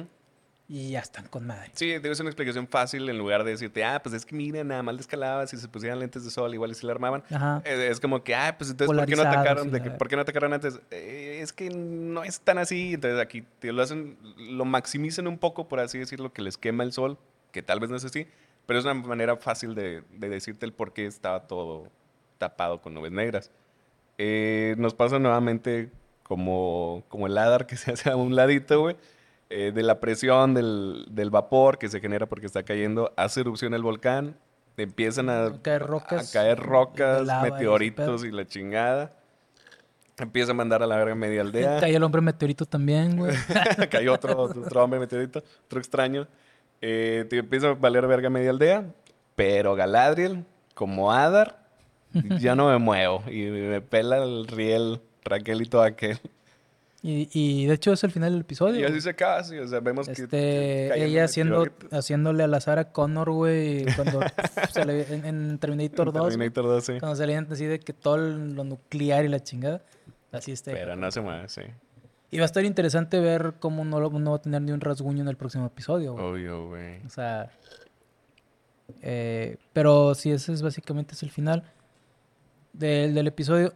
Y ya están con madre. Sí, ser una explicación fácil en lugar de decirte, ah, pues es que mira, nada más le escalaba, si se pusieran lentes de sol, igual y si la armaban. Ajá. Eh, Es como que, ah, pues entonces, ¿por qué no atacaron? De que-. ¿Por qué no atacaron antes? Eh, es que no es tan así. Entonces aquí te lo hacen, lo maximizan un poco, por así decirlo, que les quema el sol, que tal vez no es así, pero es una manera fácil de, de decirte el por qué estaba todo tapado con nubes negras. Eh, nos pasa nuevamente como, como el Hadar que se hace a un ladito, güey. Eh, de la presión del, del vapor que se genera porque está cayendo, hace erupción el volcán, empiezan a, A caer rocas a caer rocas, lava y meteoritos pedo. y la chingada. Empieza a mandar a la verga media aldea. Cae el hombre meteorito también, güey. Cayó otro, otro hombre meteorito, otro extraño. Eh, te empieza a valer verga media aldea. Pero Galadriel, como Adar, ya no me muevo. Y me pela el riel, Raquel y todo aquel. Y, y de hecho es el final del episodio. Y así se acaba, sí, o sea, vemos que- Este, que ella haciendo, haciéndole a la Sarah Connor, güey, cuando se le, en, en Terminator 2, güey, Terminator 2, sí. cuando salían así de que todo lo nuclear y la chingada, así está. Pero no se mueve, sí. Y va a estar interesante ver cómo no, lo- no va a tener ni un rasguño en el próximo episodio, güey. Obvio, güey. O sea, eh, pero sí, ese es básicamente es el final del, del episodio.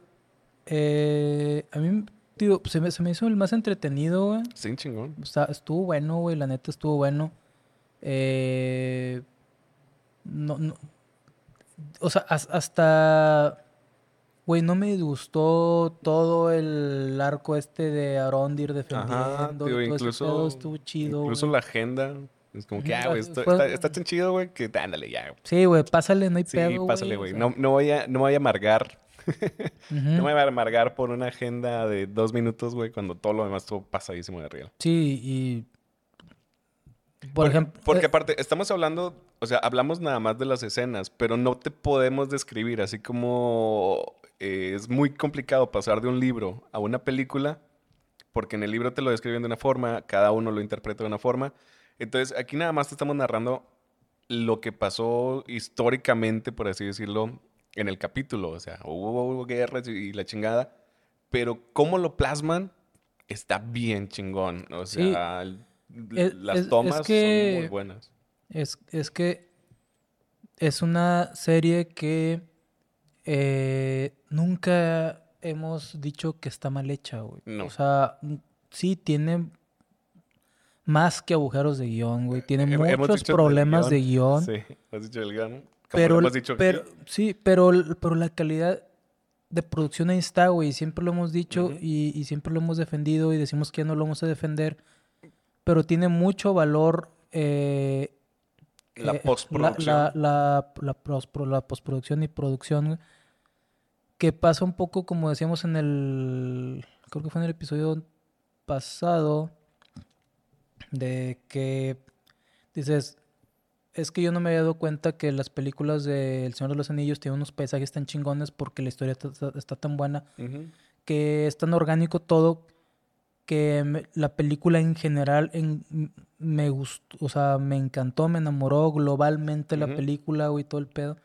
Eh, a mí, tío, se me, se me hizo el más entretenido, güey. Sí, chingón. O sea, estuvo bueno, güey, la neta estuvo bueno. Eh, no, no. O sea, has- hasta. Güey, no me disgustó todo el arco este de Arondir defendiendo. Ajá, tío, incluso, estuvo chido. incluso la agenda. Es como que, ah, güey, está, está tan chido, güey, que ándale ya. Sí, güey, pásale, no hay Sí, pedo. pásale, o güey. No, no, voy a, no voy a amargar. No me voy a amargar por una agenda de dos minutos, güey, cuando todo lo demás estuvo pasadísimo de real. Sí, y Por Porque- ejemplo, Porque eh, aparte, estamos hablando, o sea, hablamos nada más de las escenas, pero no te podemos describir, así como eh, es muy complicado pasar de un libro a una película, porque en el libro te lo describen de una forma, cada uno lo interpreta de una forma. Entonces, aquí nada más te estamos narrando lo que pasó históricamente, por así decirlo, en el capítulo. O sea, hubo, hubo guerras y, la chingada, pero cómo lo plasman está bien chingón. O sea, Es- las es tomas que- son muy buenas. Es, es que es una serie que eh, nunca hemos dicho que está mal hecha, güey. No. O sea, mm, sí tiene más que agujeros de guion, güey. Tiene muchos problemas de guion. Sí, has dicho el guion. Pero, lo hemos dicho aquí. pero sí, pero, pero la calidad de producción ahí está, güey. Siempre lo hemos dicho y, y siempre lo hemos defendido y decimos que ya no lo vamos a defender. Pero tiene mucho valor eh, la eh, postproducción. La, la, la, pospro- la postproducción y producción, que pasa un poco como decíamos en el, creo que fue en el episodio pasado, de que dices, es que yo no me había dado cuenta que las películas de El Señor de los Anillos tienen unos paisajes tan chingones porque la historia está, tan buena que es tan orgánico todo que me- la película en general en- me gustó, o sea, me encantó, me enamoró globalmente la película, güey, todo el pedo.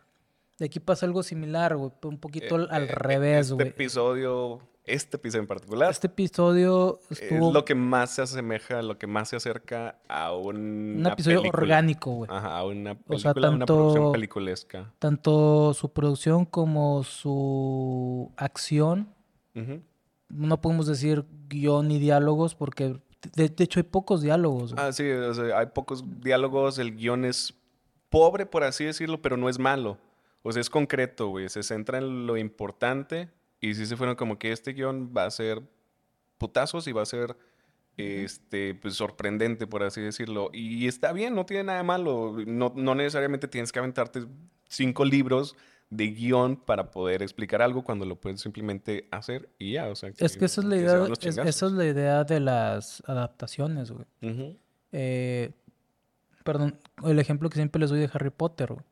De aquí pasa algo similar, güey, un poquito al, al Eh, eh, revés, Este güey. episodio, este episodio en particular, Este episodio estuvo es lo que más se asemeja, lo que más se acerca a un un episodio orgánico, güey. Ajá, a una O sea, película, una producción tanto- peliculesca. Tanto su producción como su acción. Ujú. No podemos decir guion y diálogos porque, de, de hecho, hay pocos diálogos. Ah, sí, o sea, hay pocos diálogos, el guion es pobre, por así decirlo, pero no es malo. O sea, es concreto, güey. Se centra en lo importante y sí se fueron como que este guion va a ser putazos y va a ser este, pues, sorprendente, por así decirlo. Y está bien, no tiene nada de malo. No, no necesariamente tienes que aventarte cinco libros de guion para poder explicar algo cuando lo puedes simplemente hacer y ya, o sea. es que esa es la idea, es- esa es la idea de las adaptaciones, güey. Eh, perdón, el ejemplo que siempre les doy de Harry Potter, güey.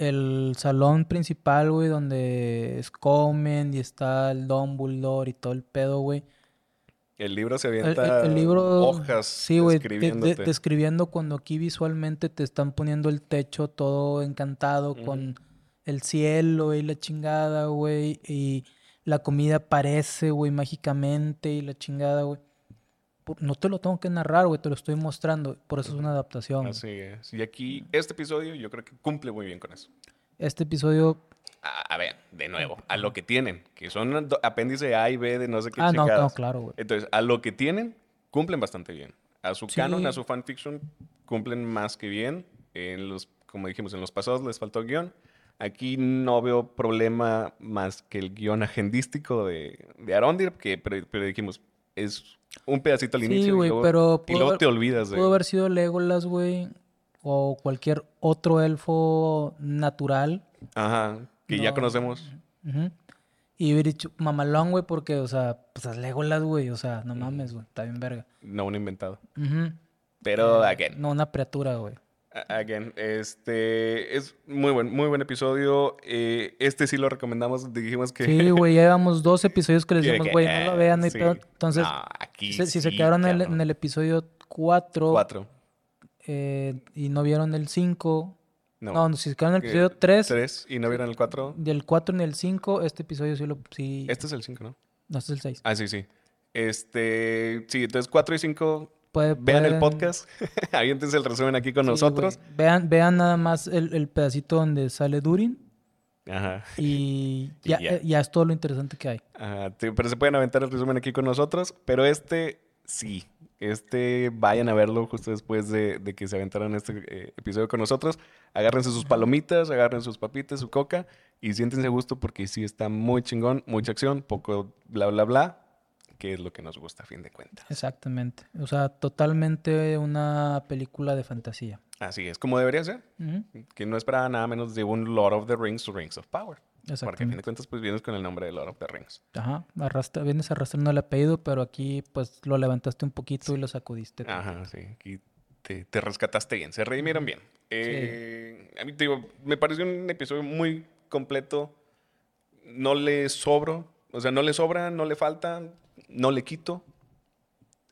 El salón principal, güey, donde es comen y está el Dumbledore y todo el pedo, güey. El libro se El, el- avienta el libro, hojas sí, güey, de- de- describiéndote. describiendo cuando aquí visualmente te están poniendo el techo todo encantado con el cielo y la chingada, güey, y la comida aparece, güey, mágicamente y la chingada, güey. No te lo tengo que narrar, güey, te lo estoy mostrando, por eso es una adaptación. Así es. Y aquí, este episodio yo creo que cumple muy bien con eso. Este episodio, A, a ver, de nuevo, a lo que tienen, que son apéndice A y B de no sé qué ah, no, no, claro, güey. Entonces, a lo que tienen, cumplen bastante bien. A su canon, Sí. a su fanfiction, cumplen más que bien. En los, como dijimos, en los pasados les faltó guion. Aquí no veo problema más que el guion agendístico de, de Arondir, que, pero, pero dijimos, es un pedacito al Sí, inicio güey, y luego, pero y luego haber- te olvidas de... Pudo haber sido Legolas, güey, o cualquier otro elfo natural. Ajá, que ya No. conocemos. Ujú. Y hubiera dicho mamalón, güey, porque, o sea, pues es Legolas, güey, o sea, no mames, güey, está bien verga. No un inventado. Ujú. Pero, Eh, again, No una criatura, güey. Again, este es muy buen, muy buen episodio. Eh, este sí lo recomendamos. Dijimos que. Sí, güey, ya llevamos dos episodios que les que, güey, no lo eh, vean, no hay sí. pedo. Entonces, No, aquí si, si se sí, quedaron en el, en el episodio 4 Cuatro. y no vieron el 5, No. no, si se quedaron en el Que- episodio 3, Tres y no vieron el cuatro. del 4 ni el 5, este episodio sí lo... Sí, Este es el cinco, ¿no? no, este es el 6. Ah, sí, sí. Este. Sí, entonces cuatro y cinco. Puede- Vean el pueden- podcast. Aviéntense el resumen aquí con sí, nosotros. Vean, vean nada más el, el pedacito donde sale Durin Ajá. y Y ya, ya. eh, ya es todo lo interesante que hay. Ajá, sí, pero se pueden aventar el resumen aquí con nosotros. Pero este, sí. Este, vayan a verlo justo después de, de que se aventaran este eh, episodio con nosotros. Agárrense sus palomitas, agarren sus papitas, su coca y siéntense a gusto porque sí está muy chingón, mucha acción, poco bla, bla, bla, que es lo que nos gusta a fin de cuentas. Exactamente. O sea, totalmente una película de fantasía. Así es, como debería ser. Que no esperaba nada menos de un Lord of the Rings o Rings of Power. Porque a fin de cuentas, pues vienes con el nombre de Lord of the Rings. Ajá, arrastra, vienes arrastrando el apellido, pero aquí pues lo levantaste un poquito y lo sacudiste. Ajá, sí. Aquí te, te rescataste bien, se redimieron bien. Eh, A mí te digo, me pareció un episodio muy completo. No le sobro, o sea, no le sobra, no le falta, no le quito.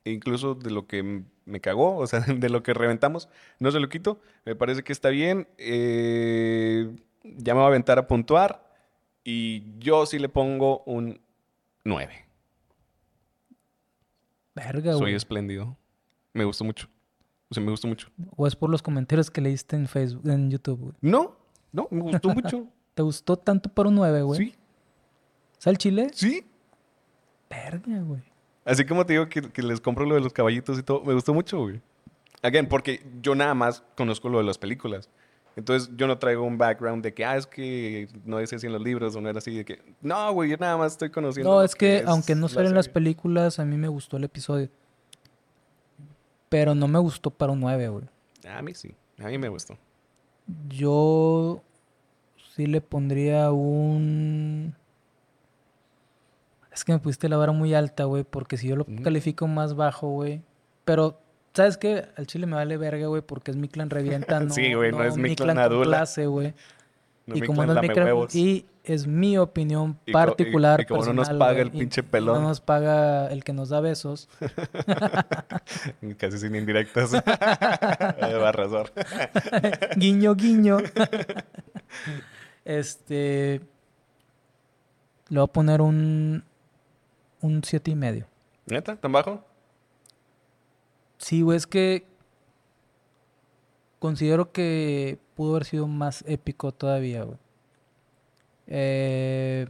E incluso de lo que me cagó, o sea, de lo que reventamos, no se lo quito. Me parece que está bien. Eh, ya me voy a aventar a puntuar. Y yo sí le pongo un 9. Verga, Soy güey. espléndido. Me gustó mucho. O sea, me gustó mucho. O es por los comentarios que leíste en Facebook, en YouTube. No, no, me gustó mucho. ¿Te gustó tanto para un 9, güey? Sí, ¿Sal chile? sí. Verga, güey. Así como te digo que, que les compro lo de los caballitos y todo, me gustó mucho, güey. Again, porque yo nada más conozco lo de las películas. Entonces yo no traigo un background de que, ah, es que no es así en los libros o no era así. De que, no, güey, yo nada más estoy conociendo. No, es que aunque no la salen las películas, a mí me gustó el episodio. Pero no me gustó para un 9, güey. A mí sí, a mí me gustó. Yo sí le pondría un... Es que me pusiste la vara muy alta, güey, porque si yo lo Mm. califico más bajo, güey. Pero, ¿sabes qué? Al chile me vale verga, güey, porque es mi clan revienta, no, Sí, güey, no es mi clan con Adula. clase, güey. No y como no es mi clan, huevos. y es mi opinión Y co- y- particular, y como no nos paga el pinche y No pelón. nos paga el que nos da besos. Casi sin indirectas. de Barrazor. guiño, guiño. este. Le voy a poner un. Un siete y medio. ¿Neta? ¿Tan bajo? Sí, güey, es que. Considero que pudo haber sido más épico todavía, güey. Eh,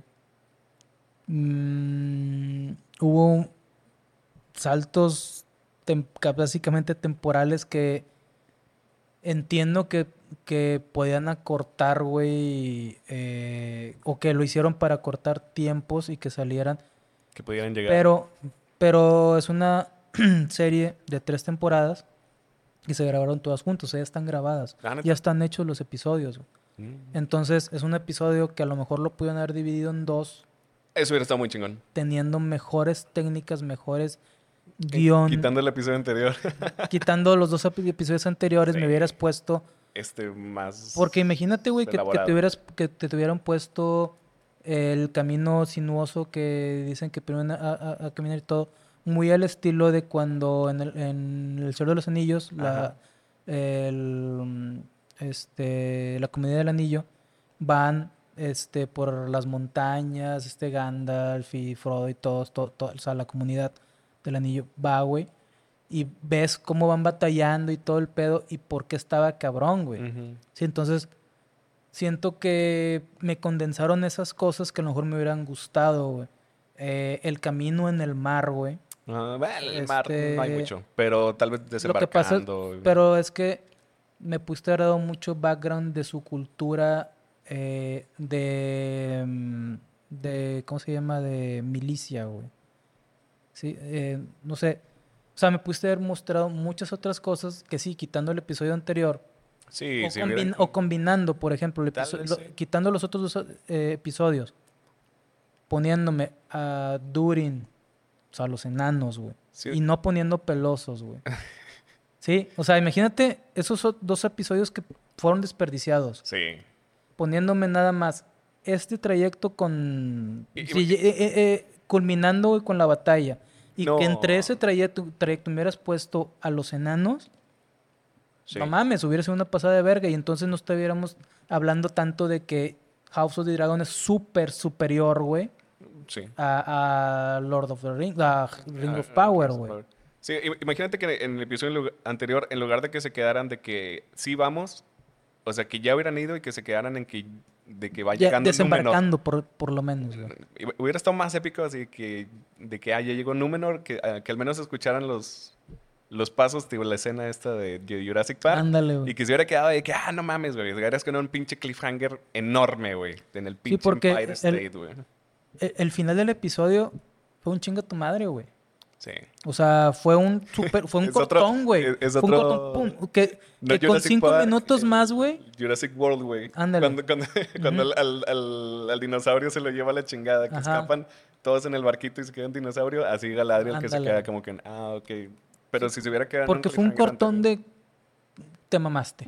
mm, hubo saltos tem- básicamente temporales que entiendo que, que podían acortar, güey, eh, o que lo hicieron para acortar tiempos y que salieran. Que pudieran llegar. Pero, pero es una serie de tres temporadas y se grabaron todas juntas, ya están grabadas. Ya están hechos los episodios. Mm. Entonces, es un episodio que a lo mejor lo pudieron haber dividido en dos, Eso hubiera estado muy chingón. teniendo mejores técnicas, mejores guion. Quitando el episodio anterior. quitando los dos epi- episodios anteriores, Sí. me hubieras puesto. este más. Porque imagínate, güey, que, que te hubieras, que te hubieran puesto el camino sinuoso que dicen que primero a, a- a caminar y todo. Muy al estilo de cuando en el, en el Señor de los Anillos, la, el, este, la comunidad del anillo, van este, por las montañas, este Gandalf y Frodo y todos, todo, todo- o sea, la comunidad del anillo va, güey. Y ves cómo van batallando y todo el pedo y por qué estaba cabrón, güey. Sí, entonces siento que me condensaron esas cosas que a lo mejor me hubieran gustado, güey. Eh, el camino en el mar, güey. Ah, bueno, el mar no hay Este, mucho. Pero tal vez Lo que pasa, desembarcando. pero es que me pudiste haber dado mucho background de su cultura eh, de, mm, de, ¿cómo se llama? De milicia, güey. Sí, eh, no sé. O sea, me pudiste haber mostrado muchas otras cosas que sí, quitando el episodio anterior, Sí, o, sí. combin- hubiera- o combinando, por ejemplo, el lo- quitando los otros dos eh, episodios, poniéndome a Durin, o sea, los enanos, güey, Sí. y no poniendo pelosos, güey. sí, o sea, imagínate esos dos episodios que fueron desperdiciados, Sí. poniéndome nada más este trayecto con... Y- sí, y- eh, eh, culminando con la batalla. Y No. que entre ese trayecto, trayecto me hubieras puesto a los enanos, sí. no mames, hubiera sido una pasada de verga y entonces no estuviéramos hablando tanto de que House of the Dragon es súper superior, güey, Sí. a, a Lord of the Rings, a Ring of ah, Power, güey. Sí, im- imagínate que en el episodio anterior, en lugar de que se quedaran de que sí vamos, o sea, que ya hubieran ido y que se quedaran en que de que va Ya llegando Númenor. desembarcando por, por lo menos, güey. Hu- Hubiera estado más épico así que de que ah, ya llegó Númenor, que, ah, que al menos escucharan los, los pasos, tipo la escena esta de, Jurassic Park. Ándale, güey. Y que se hubiera quedado de que, ah, no mames, güey. Hubieras con un pinche cliffhanger enorme, güey. En el pinche porque Empire el- State, güey. E- El, final del episodio fue un chinga tu madre, güey. Sí. O sea, fue un super, fue un Es cortón, güey. es- es Fue un otro- cortón, pum, que, No, que con cinco Park, minutos eh, más, güey. Jurassic World, güey. Ándale. Cuando, cuando, cuando al, al- al- al dinosaurio se lo lleva la chingada, que Ajá. escapan todos en el barquito y se queda un dinosaurio, así Galadriel que se queda como que, ah, ok. Pero si se hubiera quedado en Porque fue un cortón anterior. de te mamaste.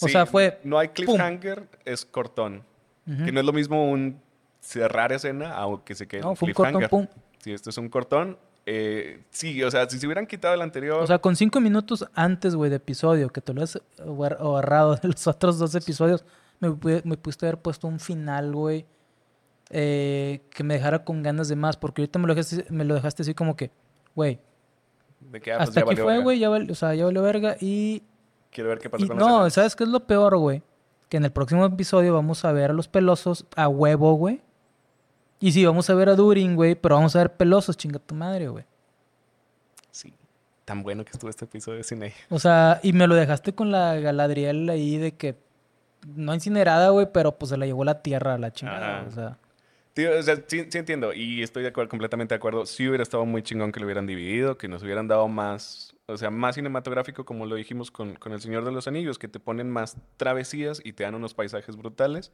O Sí, sea, fue... No hay cliffhanger, es cortón. Ujú. Que no es lo mismo un cerrar escena aunque se quede No, fue un cortón, pum. Si esto es un cortón, eh, sí, o sea, si se hubieran quitado el anterior, O sea, con cinco minutos antes, güey, de episodio, que te lo has agar- agarrado de los otros dos episodios, me, me pudiste haber puesto un final, güey, eh, que me dejara con ganas de más, porque ahorita me lo dejaste, me lo dejaste así como que, güey, de que ah, pues hasta ya aquí valió fue, güey, ya o sea, ya valió verga y... Quiero ver qué pasa y con no. ¿sabes qué es lo peor, güey? Que en el próximo episodio vamos a ver a los pelosos a huevo, güey. Y sí, vamos a ver a Durin, güey, pero vamos a ver pelosos, chinga tu madre, güey. Sí, tan bueno que estuvo este episodio sin ella. O sea, y me lo dejaste con la Galadriel ahí de que no incinerada, güey, pero pues se la llevó la tierra a la chingada. Ajá. O sea, O sea, sí, sí entiendo y estoy de acuerdo, completamente de acuerdo. Sí hubiera estado muy chingón que lo hubieran dividido, que nos hubieran dado más, o sea, más cinematográfico como lo dijimos con, con El Señor de los Anillos, que te ponen más travesías y te dan unos paisajes brutales.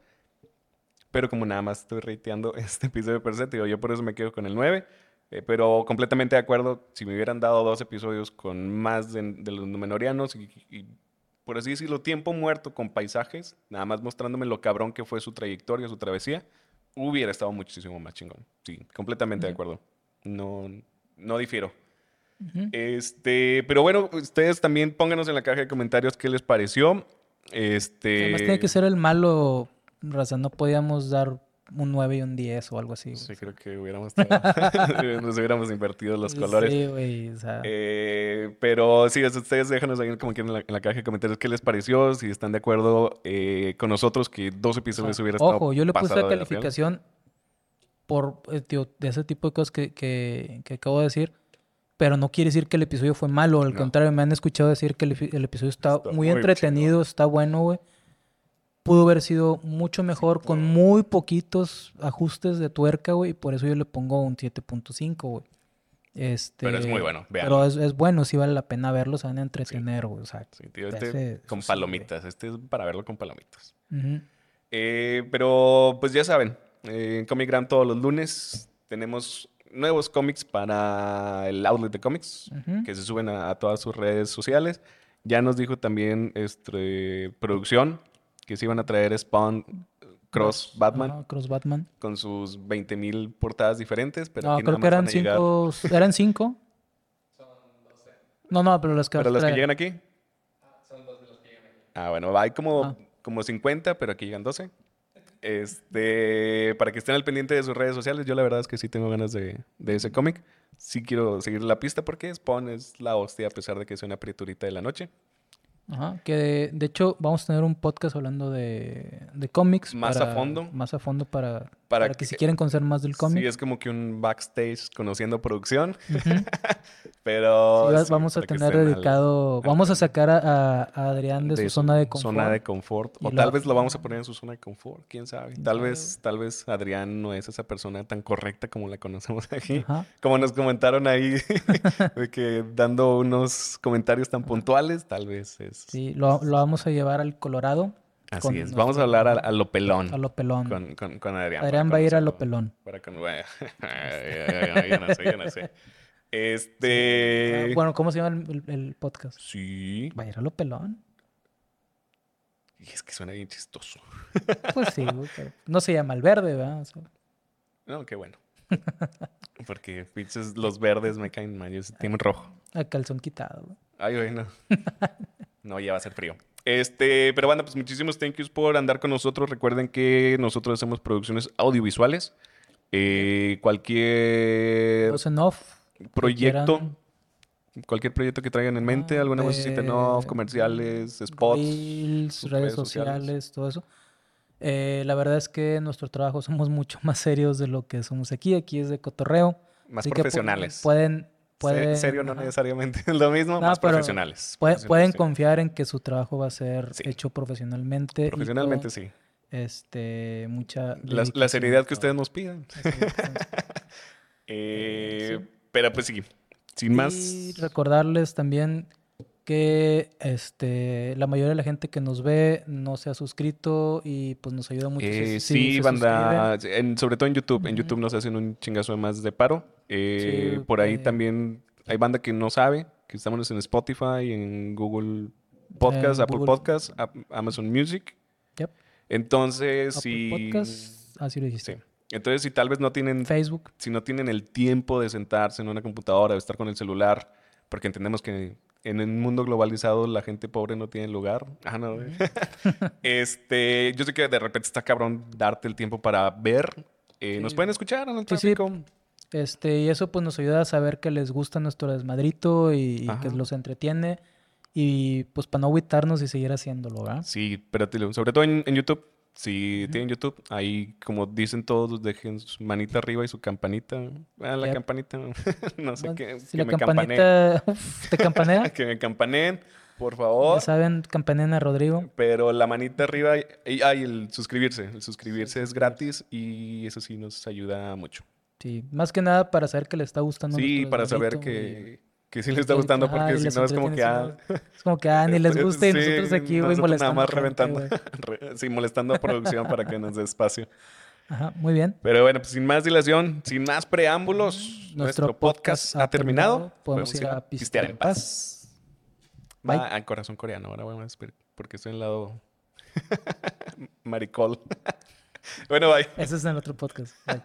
Pero como nada más estoy reiteando este episodio per se, yo por eso me quedo con el 9. eh, pero completamente de acuerdo, si me hubieran dado dos episodios con más de, de los Númenóreanos y, y, por así decirlo, tiempo muerto con paisajes, nada más mostrándome lo cabrón que fue su trayectoria, su travesía, hubiera estado muchísimo más chingón. Sí, completamente de acuerdo. No, no difiero. Este, pero bueno, ustedes también pónganos en la caja de comentarios qué les pareció. Este, Además tiene que ser el malo, raza, no podíamos dar un 9 y un 10 o algo así. güey. Sí, creo que hubiéramos estado- nos hubiéramos invertido los colores. Sí, güey, o sea, Eh, pero sí, es- ustedes déjanos ahí como quieran en la, en la caja de comentarios qué les pareció, si están de acuerdo eh, con nosotros que dos o episodios sea, hubiera estado ojo, yo le puse la calificación por, eh, tío, de ese tipo de cosas que, que, que acabo de decir. Pero no quiere decir que el episodio fue malo. Al No. contrario, me han escuchado decir que el, epi- el episodio está, Está muy muy entretenido, está bueno, güey. Pudo haber sido mucho mejor con muy poquitos ajustes de tuerca, güey. Y por eso yo le pongo un 7.5, güey. Este, Pero es muy bueno, Pero véanlo. es, es bueno, sí vale la pena verlo, se van a entretener, güey. O sea, Sí, tío, este hace- con sí, palomitas, este es para verlo con palomitas. Eh, pero pues ya saben, eh, en Comic Gram todos los lunes tenemos nuevos cómics para el outlet de cómics que se suben a, a todas sus redes sociales. Ya nos dijo también este, producción que se iban a traer Spawn Cross Batman Cross Batman. con sus 20.000 portadas diferentes. Pero No, aquí creo nada que eran cinco. ¿Eran cinco? No, no, pero las que Pero vas a los que llegan aquí. Ah, bueno, hay como, Ah. como 50, pero aquí llegan 12. Este, para que estén al pendiente de sus redes sociales, yo la verdad es que sí tengo ganas de, de ese cómic. Sí quiero seguir la pista porque Spawn es la hostia a pesar de que sea una prieturita de la noche. Ajá, que de, de hecho vamos a tener un podcast hablando de, de cómics. Más a fondo. Más a fondo para, Para para, que, que- si quieren conocer más del Sí, cómic. es como que un backstage conociendo producción, pero... Sí, va- sí, vamos a tener al- dedicado. al Vamos a sacar a, Adrián de, su zona de confort. Zona de confort. O lo- tal vez lo vamos a poner en su zona de confort, quién sabe. ¿Quién Tal vez, tal vez Adrián no es esa persona tan correcta como la conocemos aquí. Ajá. Como nos comentaron ahí, de que dando unos comentarios tan puntuales, tal vez es. Sí, lo, lo vamos a llevar al Colorado. Así con es. Vamos a hablar a, a lo pelón. A lo pelón. Con, con, con Adrián. Adrián va a ir a lo pelón. Para con... bueno, yo no sé, yo no sé. Este. Ah, bueno, ¿cómo se llama el, el- el podcast? Sí. Va a ir a lo pelón. Y es que suena bien chistoso. Pues sí, güey, pero no se llama el verde, ¿verdad? O sea, No, qué bueno. Porque pinches los verdes me caen mal. Yo soy team rojo. a calzón quitado. Ay, güey, no. Ya va a ser frío. Este, pero banda, pues muchísimos thank yous por andar con nosotros. Recuerden que nosotros hacemos producciones audiovisuales. Eh, cualquier en off. proyecto, cualquier proyecto que traigan en mente, Ah, alguna vocecita en de- off, comerciales, spots. Reels, redes, redes sociales. sociales, todo eso. Eh, la verdad es que en nuestro trabajo somos mucho más serios de lo que somos aquí. Aquí es de cotorreo. más así que pu- profesionales. Pueden, Pueden, serio no ajá. necesariamente es lo mismo, No, más profesionales. Pueden, Profesionales, pueden sí. confiar en que su trabajo va a ser Sí. hecho profesionalmente. Profesionalmente sí. Este, mucha. La, la seriedad que ustedes nos pidan. Entonces, Eh, sí. Pero pues sí, sin más. Y recordarles también que este la mayoría de la gente que nos ve no se ha suscrito y pues nos ayuda mucho. si- Eh, si sí, se banda, en- sobre todo en YouTube. En. YouTube nos hacen un chingazo de más de paro. Eh, Sí, por ahí eh. también hay banda que no sabe que estamos en Spotify, en Google Podcast, En Apple Google. Podcast, Amazon Music. Yep. Entonces, Apple si... Podcast, así lo dijiste. Sí. Entonces, si tal vez no tienen Facebook. si no tienen el tiempo de sentarse en una computadora, de estar con el celular, porque entendemos que en un mundo globalizado la gente pobre no tiene lugar. Ah, no. este, yo sé que de repente está cabrón darte el tiempo para ver. Eh, Nos pueden escuchar en el Sí, sí. Este, y eso pues nos ayuda a saber que les gusta nuestro desmadrito y, y que los entretiene. Y pues para no agüitarnos y seguir haciéndolo, ¿verdad? Sí, pero te lo- sobre todo en, en YouTube. Si tienen YouTube, ahí como dicen todos, dejen su manita arriba y su campanita. Ah, la Yep. campanita. no sé Bueno, qué. Si que la me campanita uf, te campanea, que me campaneen, por favor. ya saben, campaneen a Rodrigo. Pero la manita arriba ah, y el suscribirse. El suscribirse es gratis y eso sí nos ayuda mucho. Sí, más que nada para saber que le está gustando. Sí, para saber que, que sí les está gustando porque si no es como que... Ah, Es como que, ah, ni les gusta y sí, nosotros aquí, güey, molestando. Nada más gente, reventando. güey. Re- sí, molestando a producción para que nos dé espacio. Ajá, muy bien. Pero bueno, pues sin más dilación, sin más preámbulos, nuestro, podcast, ha terminado. Podemos ir a pistear en paz. Va Bye. al corazón coreano. Ahora vamos a esperar porque estoy en el lado maricol. bueno, bye. Ese es en el otro podcast. Bye.